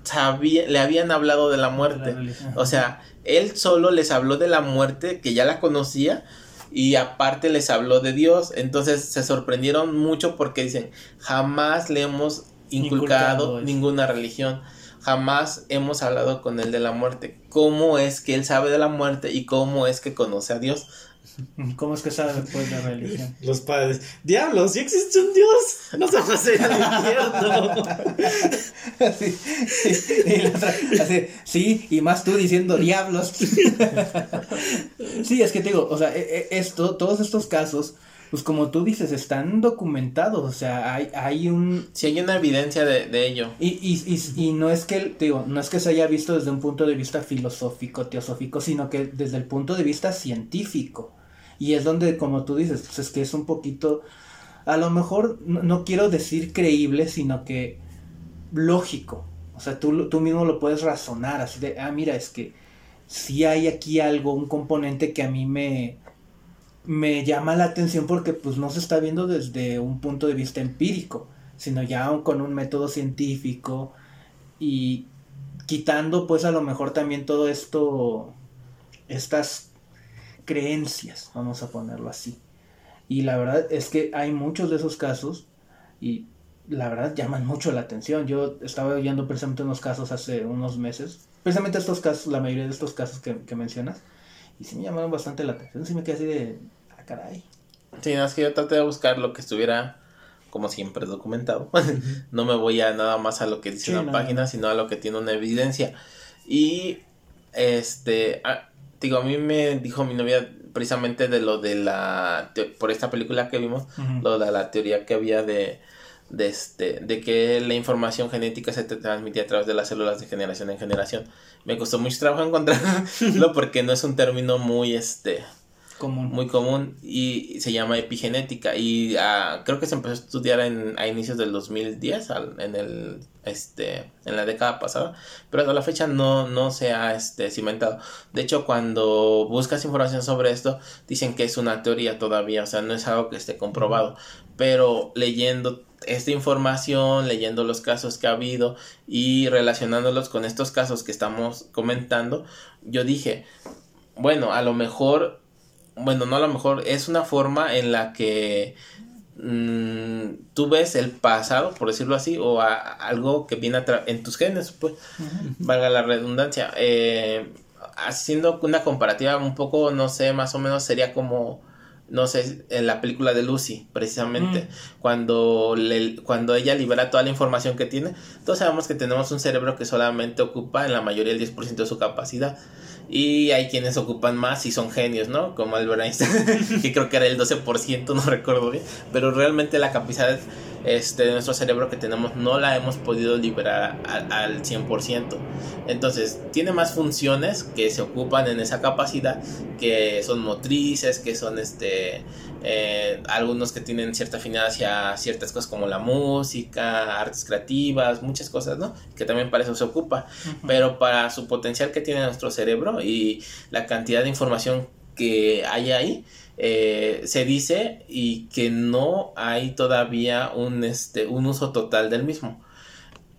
sabía, le habían hablado de la muerte. o sea, él solo les habló de la muerte, que ya la conocía, y aparte les habló de Dios. Entonces se sorprendieron mucho porque dicen, jamás le hemos inculcado, ninguna religión. Jamás hemos hablado con él de la muerte. ¿Cómo es que él sabe de la muerte y cómo es que conoce a Dios? ¿Cómo es que sabe después la religión? <laughs> Los padres. Diablos, si existe un Dios. No se puede al infierno. así, y la otra, así, sí, y más tú diciendo diablos. <laughs> sí, es que te digo, o sea, e, e, esto, todos estos casos, pues como tú dices, están documentados, o sea, hay, hay un... Sí, hay una evidencia de, de ello. Y, y, y, y, no es que, te digo, no es que se haya visto desde un punto de vista filosófico, teosófico, sino que desde el punto de vista científico. Y es donde, como tú dices, pues es que es un poquito, a lo mejor, no, quiero decir creíble, sino que lógico. O sea, tú, tú mismo lo puedes razonar, así de, ah, mira, es que si hay aquí algo, un componente que a mí me, me llama la atención porque pues no se está viendo desde un punto de vista empírico, sino ya con un método científico y quitando pues a lo mejor también todo esto, estas creencias, vamos a ponerlo así. Y la verdad es que hay muchos de esos casos y la verdad llaman mucho la atención. Yo estaba oyendo precisamente unos casos hace unos meses, precisamente estos casos, la mayoría de estos casos que, mencionas, y sí me llamaron bastante la atención, sí me quedé así de, ah, caray. Sí, no, es que yo traté de buscar lo que estuviera, como siempre, documentado. <laughs> no me voy a nada más a lo que dice una página, sino a lo que tiene una evidencia. Y, este, digo, a mí me dijo mi novia precisamente de lo de la, por esta película que vimos, lo de la teoría que había de, de, este, de que la información genética se transmitía a través de las células de generación en generación. Me costó mucho trabajo encontrarlo <laughs> porque no es un término muy, este, muy común y se llama epigenética. Y ah, creo que se empezó a estudiar en, a inicios del 2010 en el este en la década pasada pero hasta la fecha no, no se ha este, cimentado. De hecho cuando buscas información sobre esto dicen que es una teoría todavía o sea no es algo que esté comprobado. Pero leyendo esta información, leyendo los casos que ha habido y relacionándolos con estos casos que estamos comentando, yo dije, bueno, a lo mejor bueno, no a lo mejor, es una forma en la que mm, tú ves el pasado, por decirlo así, o algo que viene en tus genes, pues, valga la redundancia. Eh, haciendo una comparativa un poco, no sé, más o menos sería como no sé, en la película de Lucy, precisamente, cuando, le, cuando ella libera toda la información que tiene, todos sabemos que tenemos un cerebro que solamente ocupa en la mayoría el 10% de su capacidad. Y hay quienes ocupan más y son genios, ¿no? Como Albert Einstein, <laughs> que creo que era el 12%, no recuerdo bien. Pero realmente la capacidad este, de nuestro cerebro que tenemos no la hemos podido liberar al, al 100%. Entonces, tiene más funciones que se ocupan en esa capacidad, que son motrices, que son este eh, algunos que tienen cierta afinidad hacia ciertas cosas como la música, artes creativas, muchas cosas, ¿no? Que también para eso se ocupa, pero para su potencial que tiene nuestro cerebro y la cantidad de información que hay ahí, eh, se dice y que no hay todavía un, este, un uso total del mismo.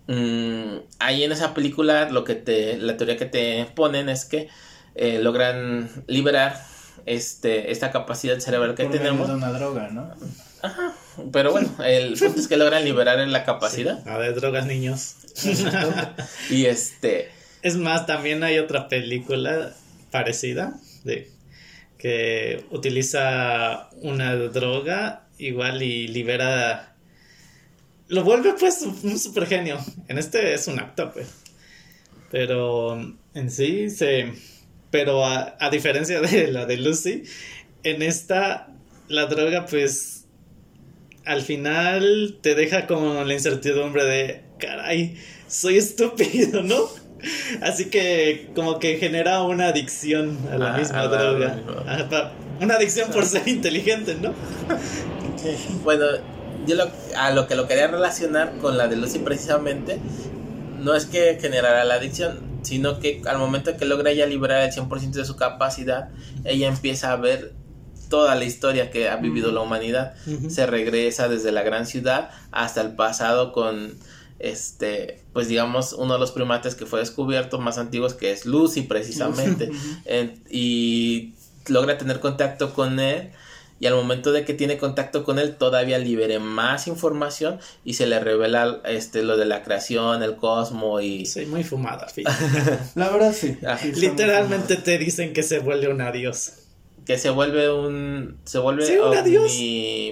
Mm, ahí en esa película lo que te, la teoría que te ponen es que eh, logran liberar este, esta capacidad cerebral que tenemos. De una droga, ¿no? Ajá. Pero bueno, el <laughs> punto es que logran liberar la capacidad. A ver, drogas, niños. <laughs> y este. Es más, también hay otra película parecida de que utiliza una droga igual y libera. Lo vuelve pues un super genio. En este es un actor, pues. Pero en sí se pero a, a diferencia <laughs> de la de Lucy, en esta la droga pues al final te deja con la incertidumbre de, caray, soy estúpido, <laughs> ¿no? Así que como que genera una adicción a la ah, misma droga. una adicción por ser inteligente, ¿no? <laughs> bueno, yo a lo que lo quería relacionar con la de Lucy precisamente, no es que generara la adicción, sino que al momento que logra ya liberar el 100% de su capacidad, ella empieza a ver toda la historia que ha vivido la humanidad. Se regresa desde la gran ciudad hasta el pasado con este, pues digamos, uno de los primates que fue descubierto más antiguos que es Lucy precisamente. y logra tener contacto con él y al momento de que tiene contacto con él todavía libere más información y se le revela este lo de la creación, el cosmos y sí, muy fumada, <laughs> La verdad sí. Ah. Literalmente te dicen que se vuelve un adiós. Que se vuelve un se vuelve sí, un adiós.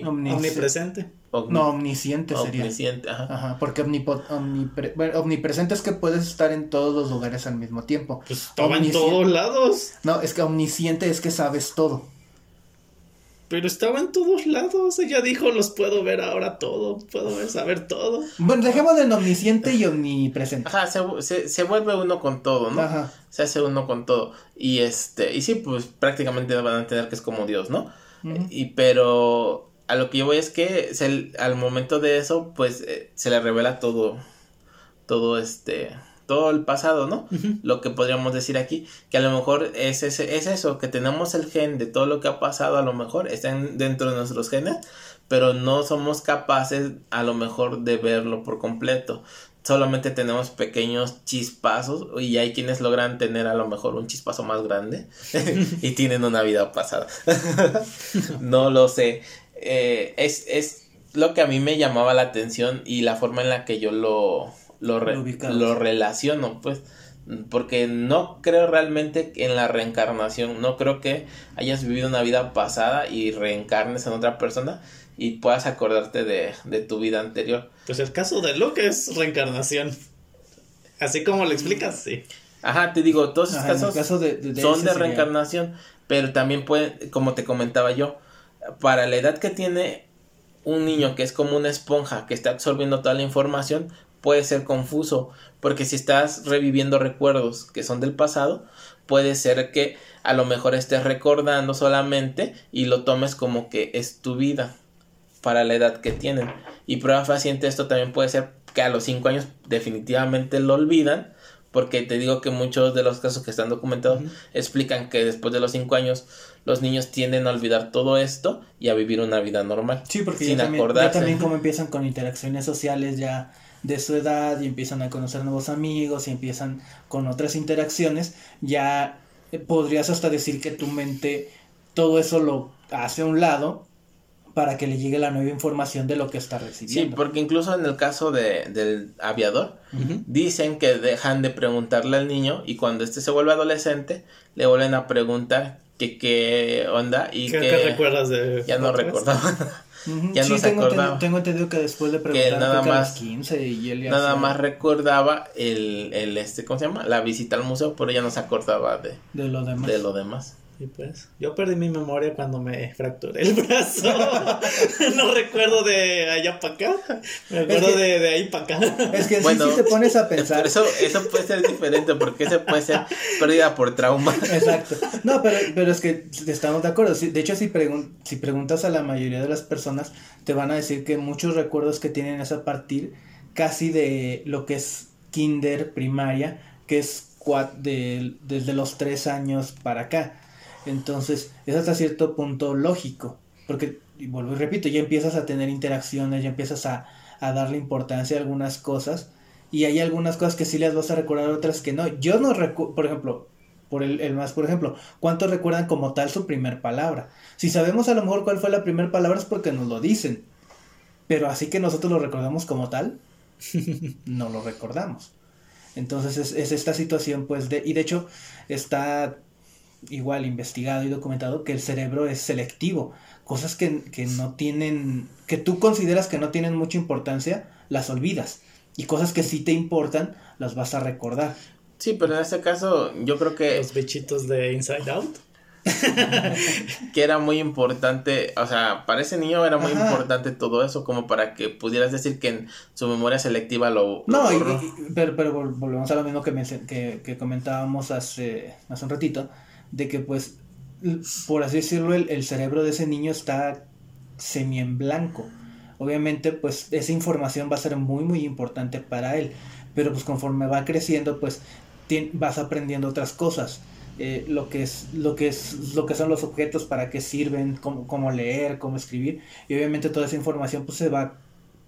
omnipresente. no, omnisciente sería. Omnisciente, ajá. ajá porque omnipresente es que puedes estar en todos los lugares al mismo tiempo. Pues estaba en todos lados. No, es que omnisciente es que sabes todo. Pero estaba en todos lados. Ella dijo, los puedo ver ahora todo. Puedo saber todo. Bueno, dejemos de omnisciente y omnipresente. Ajá, se, se, vuelve uno con todo, ¿no? Ajá. Se hace uno con todo. Y este, y sí, pues prácticamente van a entender que es como Dios, ¿no? Y pero a lo que yo voy es que al momento de eso, pues eh, se le revela todo. Todo este todo el pasado, ¿no? Lo que podríamos decir aquí, que a lo mejor es, es, es, eso, que tenemos el gen de todo lo que ha pasado, a lo mejor están dentro de nuestros genes, pero no somos capaces a lo mejor de verlo por completo. Solamente tenemos pequeños chispazos y hay quienes logran tener a lo mejor un chispazo más grande <laughs> y tienen una vida pasada. <laughs> no lo sé. Eh, es, es lo que a mí me llamaba la atención y la forma en la que yo lo, lo, lo relaciono, pues, porque no creo realmente en la reencarnación, no creo que hayas vivido una vida pasada y reencarnes en otra persona y puedas acordarte de, de tu vida anterior. Pues el caso de Luke es reencarnación. Así como lo explicas, sí. Ajá, te digo, todos esos casos son de reencarnación, pero también pueden, como te comentaba yo, para la edad que tiene un niño que es como una esponja que está absorbiendo toda la información, puede ser confuso, porque si estás reviviendo recuerdos que son del pasado, puede ser que a lo mejor estés recordando solamente y lo tomes como que es tu vida para la edad que tienen. Y prueba fehaciente esto también puede ser que a los 5 años definitivamente lo olvidan, porque te digo que muchos de los casos que están documentados explican que después de los 5 años los niños tienden a olvidar todo esto y a vivir una vida normal. Sí, porque sin ya también, ya también como empiezan con interacciones sociales ya de su edad y empiezan a conocer nuevos amigos y empiezan con otras interacciones, ya eh, podrías hasta decir que tu mente todo eso lo hace a un lado para que le llegue la nueva información de lo que está recibiendo. Sí, porque incluso en el caso de, del aviador, dicen que dejan de preguntarle al niño y cuando este se vuelve adolescente, le vuelven a preguntar que qué onda y ¿Qué, que... recuerdas de... Ya no recordaba. Ya no se acordaba. Tengo, entendido que después de preguntar nada más, 15 y él nada más recordaba el, el, este, ¿cómo se llama? La visita al museo, pero ya no se acordaba de, de lo demás. De lo demás. Y pues, yo perdí mi memoria cuando me fracturé el brazo. <laughs> no recuerdo de allá para acá. Me acuerdo de, de, ahí para acá. Es que si te pones a pensar. Eso, eso puede ser diferente porque eso puede ser pérdida por trauma. Exacto. No, pero, pero es que estamos de acuerdo. De hecho, si, si preguntas a la mayoría de las personas, te van a decir que muchos recuerdos que tienen es a partir casi de lo que es kinder, primaria, que es de, desde los tres años para acá entonces, es hasta cierto punto lógico, porque, y vuelvo y repito, ya empiezas a tener interacciones, ya empiezas a, darle importancia a algunas cosas, y hay algunas cosas que sí las vas a recordar, otras que no. Yo no recuerdo, por ejemplo, por el, el, más, por ejemplo, ¿cuántos recuerdan como tal su primer palabra? Si sabemos a lo mejor cuál fue la primera palabra es porque nos lo dicen, pero así que nosotros lo recordamos como tal, <laughs> no lo recordamos. Entonces es, es, esta situación, pues, de, y de hecho está igual investigado y documentado que el cerebro es selectivo. Cosas que, no tienen, que tú consideras que no tienen mucha importancia, las olvidas. Y cosas que sí te importan, las vas a recordar. Sí, pero en este caso yo creo que... Los bichitos de Inside Out. <laughs> que era muy importante, o sea, para ese niño era muy importante todo eso, como para que pudieras decir que en su memoria selectiva lo... No, pero, pero, volvemos a lo mismo que, que, que, comentábamos hace, hace un ratito, de que pues, por así decirlo, el, el cerebro de ese niño está semi en blanco. Obviamente, pues esa información va a ser muy, muy importante para él. Pero pues conforme va creciendo, pues vas aprendiendo otras cosas. Eh, lo que es lo que es lo que son los objetos para qué sirven cómo, cómo, leer cómo escribir y obviamente toda esa información pues se va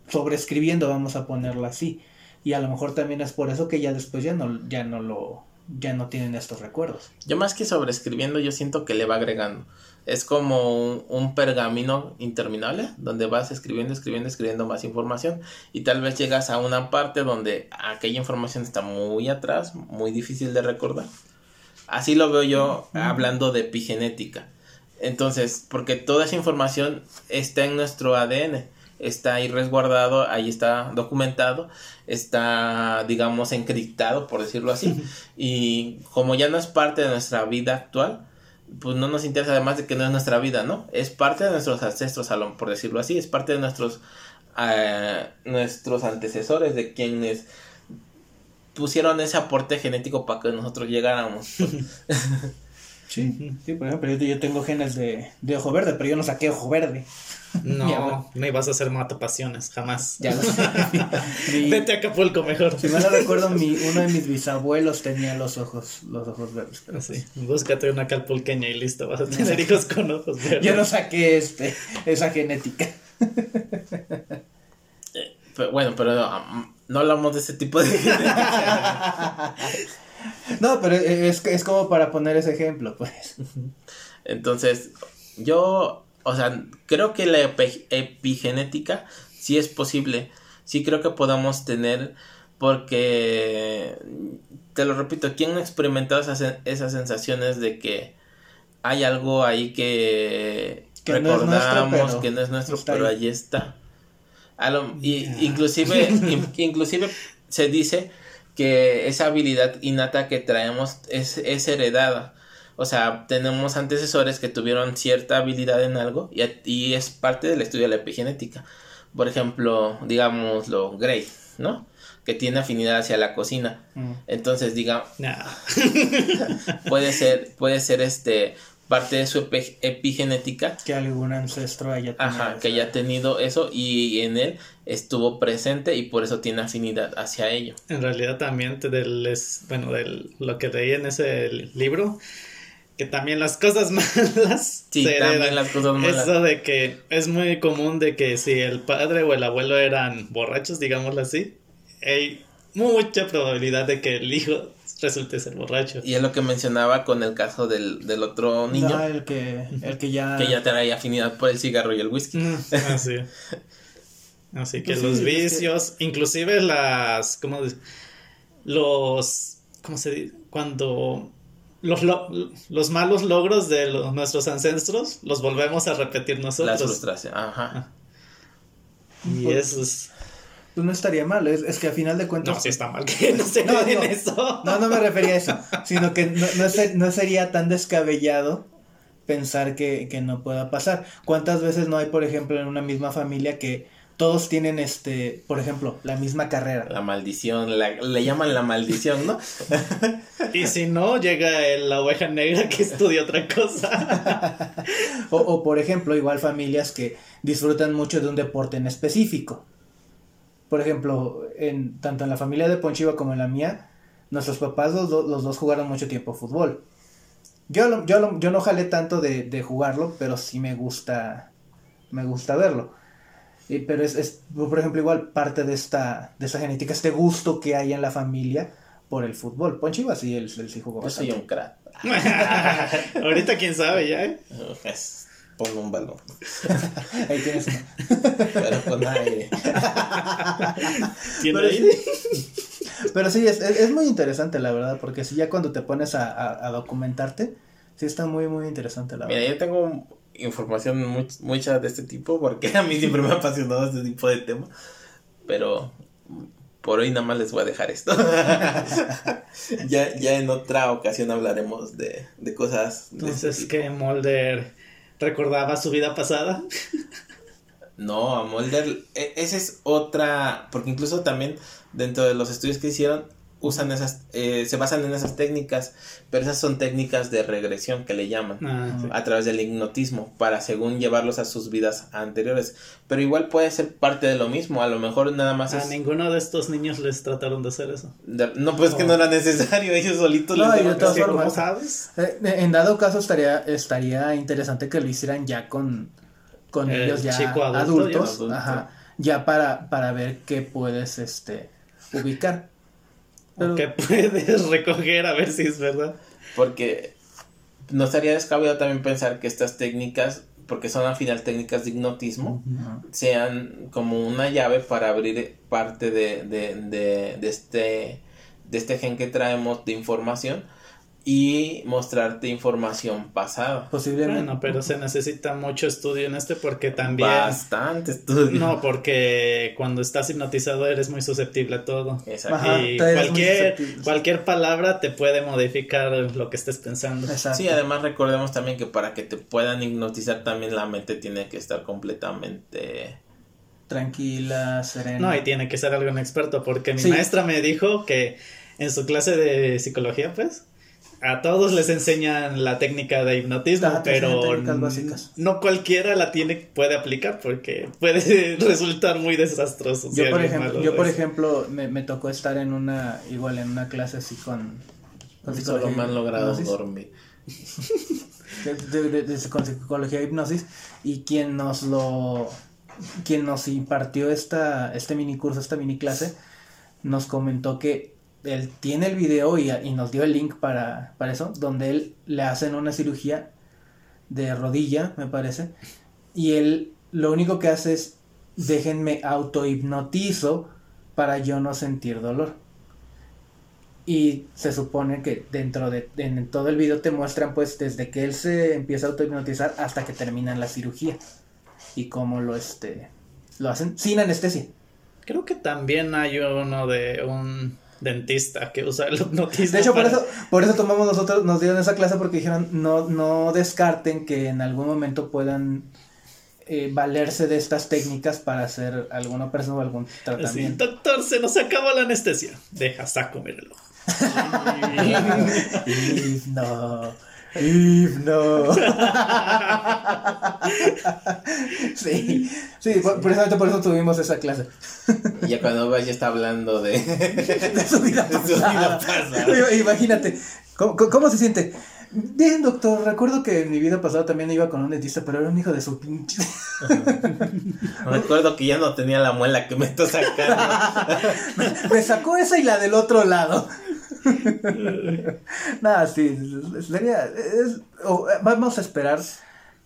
sobreescribiendo vamos a ponerlo así y a lo mejor también es por eso que ya después ya no ya no lo ya no tienen estos recuerdos yo más que sobreescribiendo yo siento que le va agregando es como un, pergamino interminable donde vas escribiendo, escribiendo, escribiendo más información y tal vez llegas a una parte donde aquella información está muy atrás, muy difícil de recordar. Así lo veo yo hablando de epigenética. Entonces, porque toda esa información está en nuestro ADN, está ahí resguardado, ahí está documentado, está, digamos, encriptado, por decirlo así. <laughs> Y como ya no es parte de nuestra vida actual, pues no nos interesa además de que no es nuestra vida, ¿no? Es parte de nuestros ancestros, por decirlo así, es parte de nuestros, uh, nuestros antecesores, de quienes pusieron ese aporte genético para que nosotros llegáramos. <laughs> sí, sí, por ejemplo, yo, tengo genes de, de ojo verde, pero yo no saqué ojo verde. No, <laughs> no ibas a hacer matapasiones, jamás. Ya lo sé. <laughs> Vete a Acapulco mejor. Si me lo recuerdo, mi, <laughs> uno de mis bisabuelos tenía los ojos, los ojos verdes. Pero sí, búscate una calpulqueña y listo, vas a tener hijos con ojos verdes. Yo no saqué este, esa genética. Eh, bueno, pero no, no, hablamos de ese tipo de genética. <laughs> no, pero es, es como para poner ese ejemplo, pues. <laughs> Entonces, yo o sea, creo que la epigenética sí es posible. Sí creo que podamos tener, porque, te lo repito, ¿quién ha experimentado esas, esas sensaciones de que hay algo ahí que, recordamos que no es nuestro, pero ahí está? y, inclusive, <laughs> inclusive se dice que esa habilidad innata que traemos es, es heredada. O sea, tenemos antecesores que tuvieron cierta habilidad en algo y, y es parte del estudio de la epigenética. Por ejemplo, digámoslo, Gray, ¿no? Que tiene afinidad hacia la cocina. Mm. Entonces, diga, <laughs> puede ser, puede ser este parte de su epigenética. Que algún ancestro haya tenido. Ajá, que haya tenido eso y en él estuvo presente y por eso tiene afinidad hacia ello. En realidad también del, bueno, de lo que leí en ese libro, que también las cosas <laughs> malas sí, también las cosas malas. Eso de que es muy común de que si el padre o el abuelo eran borrachos, digámoslo así, hay mucha probabilidad de que el hijo resulte ser borracho. Y es lo que mencionaba con el caso del, del otro niño. No, el que, el que ya... Que ya traía afinidad por el cigarro y el whisky. Mm, <laughs> así. así que pues los vicios, inclusive las, ¿cómo Los, ¿cómo se dice? Cuando los, los malos logros de nuestros ancestros los volvemos a repetir nosotros. La frustración, ajá. Y pues, eso es... Pues no estaría mal, es, que al final de cuentas... No, sí está mal que <laughs> no se no, eso. No, no me refería a eso, sino que no, no, sería tan descabellado pensar que, que no pueda pasar. ¿Cuántas veces no hay, por ejemplo, en una misma familia que todos tienen, este, por ejemplo, la misma carrera. La maldición, le llaman la maldición, ¿no? <laughs> y si no, llega la oveja negra que estudia otra cosa. <laughs> o, por ejemplo, igual familias que disfrutan mucho de un deporte en específico. Por ejemplo, en, tanto en la familia de Ponchiva como en la mía, nuestros papás los, los dos jugaron mucho tiempo fútbol. Yo, yo, yo no jalé tanto de, de jugarlo, pero sí me gusta, me gusta verlo pero es, es, por ejemplo, igual parte de esta, de esta genética, este gusto que hay en la familia por el fútbol. Poncho iba así, él, él sí jugó Yo soy un crack. <laughs> <laughs> Ahorita quién sabe ya, ¿eh? Pongo un balón. <laughs> Ahí tienes Pero con aire. pero, Sí, pero sí, es, es, muy interesante la verdad, porque si ya cuando te pones a, a, documentarte, sí está muy, muy interesante la verdad. Mira, yo tengo información mucha de este tipo porque <laughs> a mí siempre me ha apasionado este tipo de tema. Pero por hoy nada más les voy a dejar esto. <laughs> ya, ya en otra ocasión hablaremos de, de cosas. Entonces, que Mulder recordaba su vida pasada. no, a Mulder, e, esa es otra, porque incluso también dentro de los estudios que hicieron, usan esas, eh, se basan en esas técnicas, pero esas son técnicas de regresión que le llaman, ah, a través del hipnotismo, para según llevarlos a sus vidas anteriores. Pero igual puede ser parte de lo mismo, a lo mejor nada más. A ninguno de estos niños les trataron de hacer eso. no, pues que no era necesario, <laughs> ellos solitos no, les de sabes? Eh, en dado caso estaría, estaría interesante que lo hicieran ya con, con ellos ya adultos, ya, Ajá, ya para, para ver qué puedes este ubicar que puedes recoger a ver si es verdad. Porque no estaría descabellado también pensar que estas técnicas, porque son al final técnicas de hipnotismo, sean como una llave para abrir parte de, de, de, de, este, de este gen que traemos de información y mostrarte información pasada. Posiblemente. Bueno, pero se necesita mucho estudio en este porque también... Bastante estudio. No, porque cuando estás hipnotizado eres muy susceptible a todo. Exacto. y cualquier, cualquier palabra te puede modificar lo que estés pensando. Exacto. Sí, además recordemos también que para que te puedan hipnotizar también la mente tiene que estar completamente tranquila, serena. No, y tiene que ser algo experto, porque mi maestra me dijo que en su clase de psicología, pues, a todos les enseñan la técnica de hipnotismo, pero no cualquiera la tiene puede aplicar porque puede <laughs> resultar muy desastroso. Yo, por ejemplo, yo por ejemplo me, tocó estar en una, igual en una clase así con... con Solo me han logrado dormir. <laughs> con psicología de hipnosis y quien nos lo... Quien nos impartió esta, este mini curso, esta mini clase, nos comentó que él tiene el video y, nos dio el link para, para, eso, donde él le hacen una cirugía de rodilla, me parece, y él lo único que hace es déjenme autohipnotizo para yo no sentir dolor. Y se supone que dentro de en todo el video te muestran pues desde que él se empieza a autohipnotizar hasta que terminan la cirugía. Y cómo lo este lo hacen sin anestesia. Creo que también hay uno de un dentista que usa el hipnotismo. De hecho, por eso, por eso tomamos nosotros, nos dieron esa clase porque dijeron no, no descarten que en algún momento puedan eh, valerse de estas técnicas para hacer alguna persona o algún tratamiento. doctor, se nos acabó la anestesia. Deja, saco, míralo. <laughs> <laughs> no. Himno. <laughs> sí, sí, precisamente por eso tuvimos esa clase. Y ya cuando ya está hablando de, <laughs> de su vida pasada. Imagínate, ¿cómo, se siente? Bien, doctor, recuerdo que en mi vida pasada también iba con un dentista, pero era un hijo de su pinche. recuerdo que ya no tenía la muela que me está sacando. <laughs> me sacó esa y la del otro lado. <laughs> Nada, sí, sería, vamos a esperar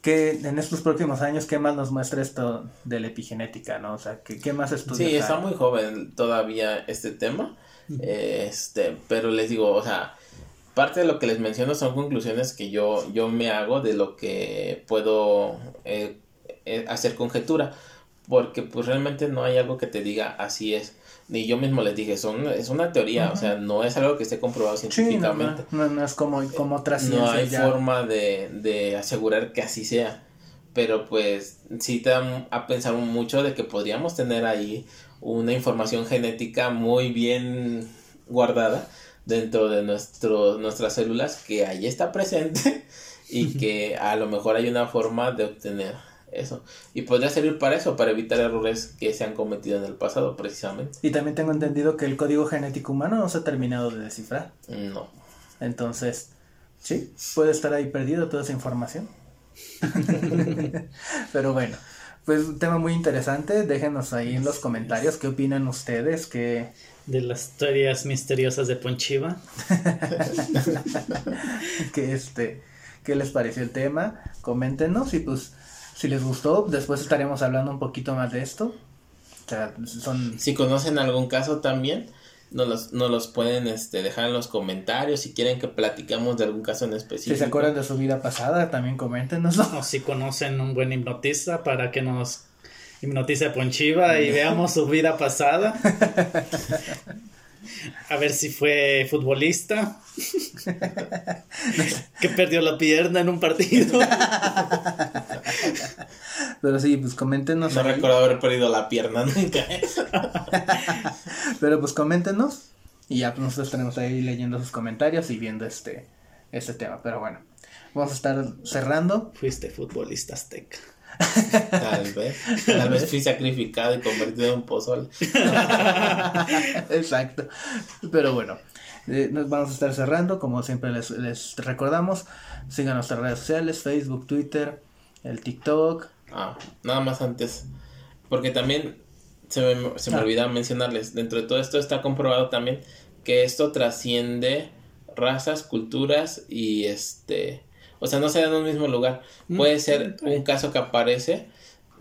que en estos próximos años, ¿qué más nos muestra esto de la epigenética, no? O sea, ¿qué, más estudios Sí, está muy joven todavía este tema, este, pero les digo, o sea, parte de lo que les menciono son conclusiones que yo, yo me hago de lo que puedo eh, eh, hacer conjetura, porque pues realmente no hay algo que te diga así es ni yo mismo les dije, son, es una teoría, o sea, no es algo que esté comprobado científicamente. no, es como, como otras No hay forma de, de asegurar que así sea. Pero pues sí te da a pensar mucho de que podríamos tener ahí una información genética muy bien guardada dentro de nuestro, nuestras células que ahí está presente <laughs> y que a lo mejor hay una forma de obtener eso. Y podría servir para eso, para evitar errores que se han cometido en el pasado, precisamente. Y también tengo entendido que el código genético humano no se ha terminado de descifrar. No. Entonces, sí, puede estar ahí perdido toda esa información. <laughs> Pero bueno, pues un tema muy interesante. Déjenos ahí en los comentarios qué opinan ustedes, que de las historias misteriosas de Ponchiva. <laughs> que este, ¿qué les pareció el tema? Coméntenos y pues si les gustó, después estaremos hablando un poquito más de esto. O sea, son... Si conocen algún caso también, nos los, nos los pueden este, dejar en los comentarios. Si quieren que platicamos de algún caso en específico. Si se acuerdan de su vida pasada, también coméntenos. O si conocen un buen hipnotista para que nos hipnotice a Ponchiva y <laughs> veamos su vida pasada. <laughs> A ver si fue futbolista. que perdió la pierna en un partido. Pero sí, pues coméntenos. No recuerdo haber perdido la pierna nunca. Pero pues coméntenos. Y ya pues, nosotros estaremos ahí leyendo sus comentarios y viendo este, este tema. Pero bueno, vamos a estar cerrando. Fuiste futbolista azteca. Tal vez. Tal vez fui sacrificado y convertido en un pozol. <laughs> Exacto. Pero bueno, eh, nos vamos a estar cerrando. Como siempre les, les recordamos, sigan nuestras redes sociales, Facebook, Twitter, el TikTok. Ah, nada más antes. Porque también se me, se me ah. olvidaba mencionarles, dentro de todo esto está comprobado también que esto trasciende razas, culturas y este o sea, no se da en un mismo lugar. Mm, Puede ser un caso que aparece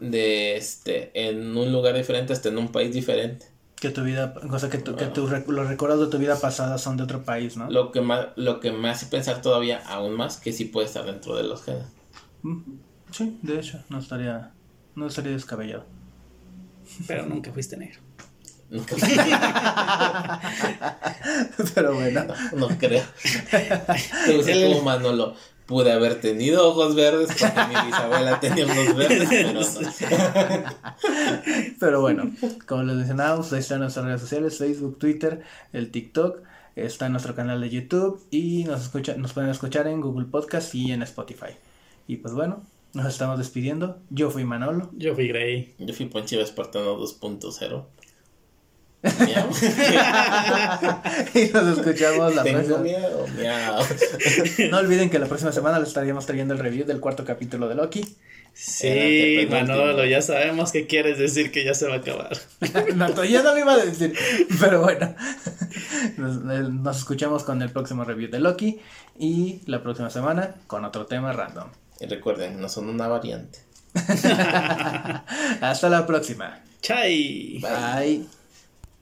de este en un lugar diferente hasta en un país diferente. Que tu vida, o sea, que, tu, que tu, los recuerdos de tu vida pasada son de otro país, ¿no? Lo que, más, lo que me hace pensar todavía aún más que sí puede estar dentro de los genes. Sí, de hecho, no estaría, no estaría descabellado. Pero nunca fuiste negro. Nunca <laughs> Pero bueno. No, creo. Te gusta como Manolo pude haber tenido ojos verdes porque mi bisabuela tenía ojos verdes, <laughs> pero Pero bueno, como les mencionábamos, ahí están nuestras redes sociales, Facebook, Twitter, el TikTok, está en nuestro canal de YouTube y nos escucha, nos pueden escuchar en Google Podcast y en Spotify. Y pues bueno, nos estamos despidiendo. Yo fui Manolo. Yo fui Gray. Yo fui Ponchiva Espartano 2.0. <laughs> y nos escuchamos la próxima. <laughs> no olviden que la próxima semana les estaríamos trayendo el review del cuarto capítulo de Loki. Sí, Manolo, ya sabemos que quieres decir que ya se va a acabar. <laughs> no, ya no lo iba a decir. Pero bueno, nos, nos escuchamos con el próximo review de Loki y la próxima semana con otro tema random. Y recuerden, no son una variante. Hasta la próxima. Chai. Bye.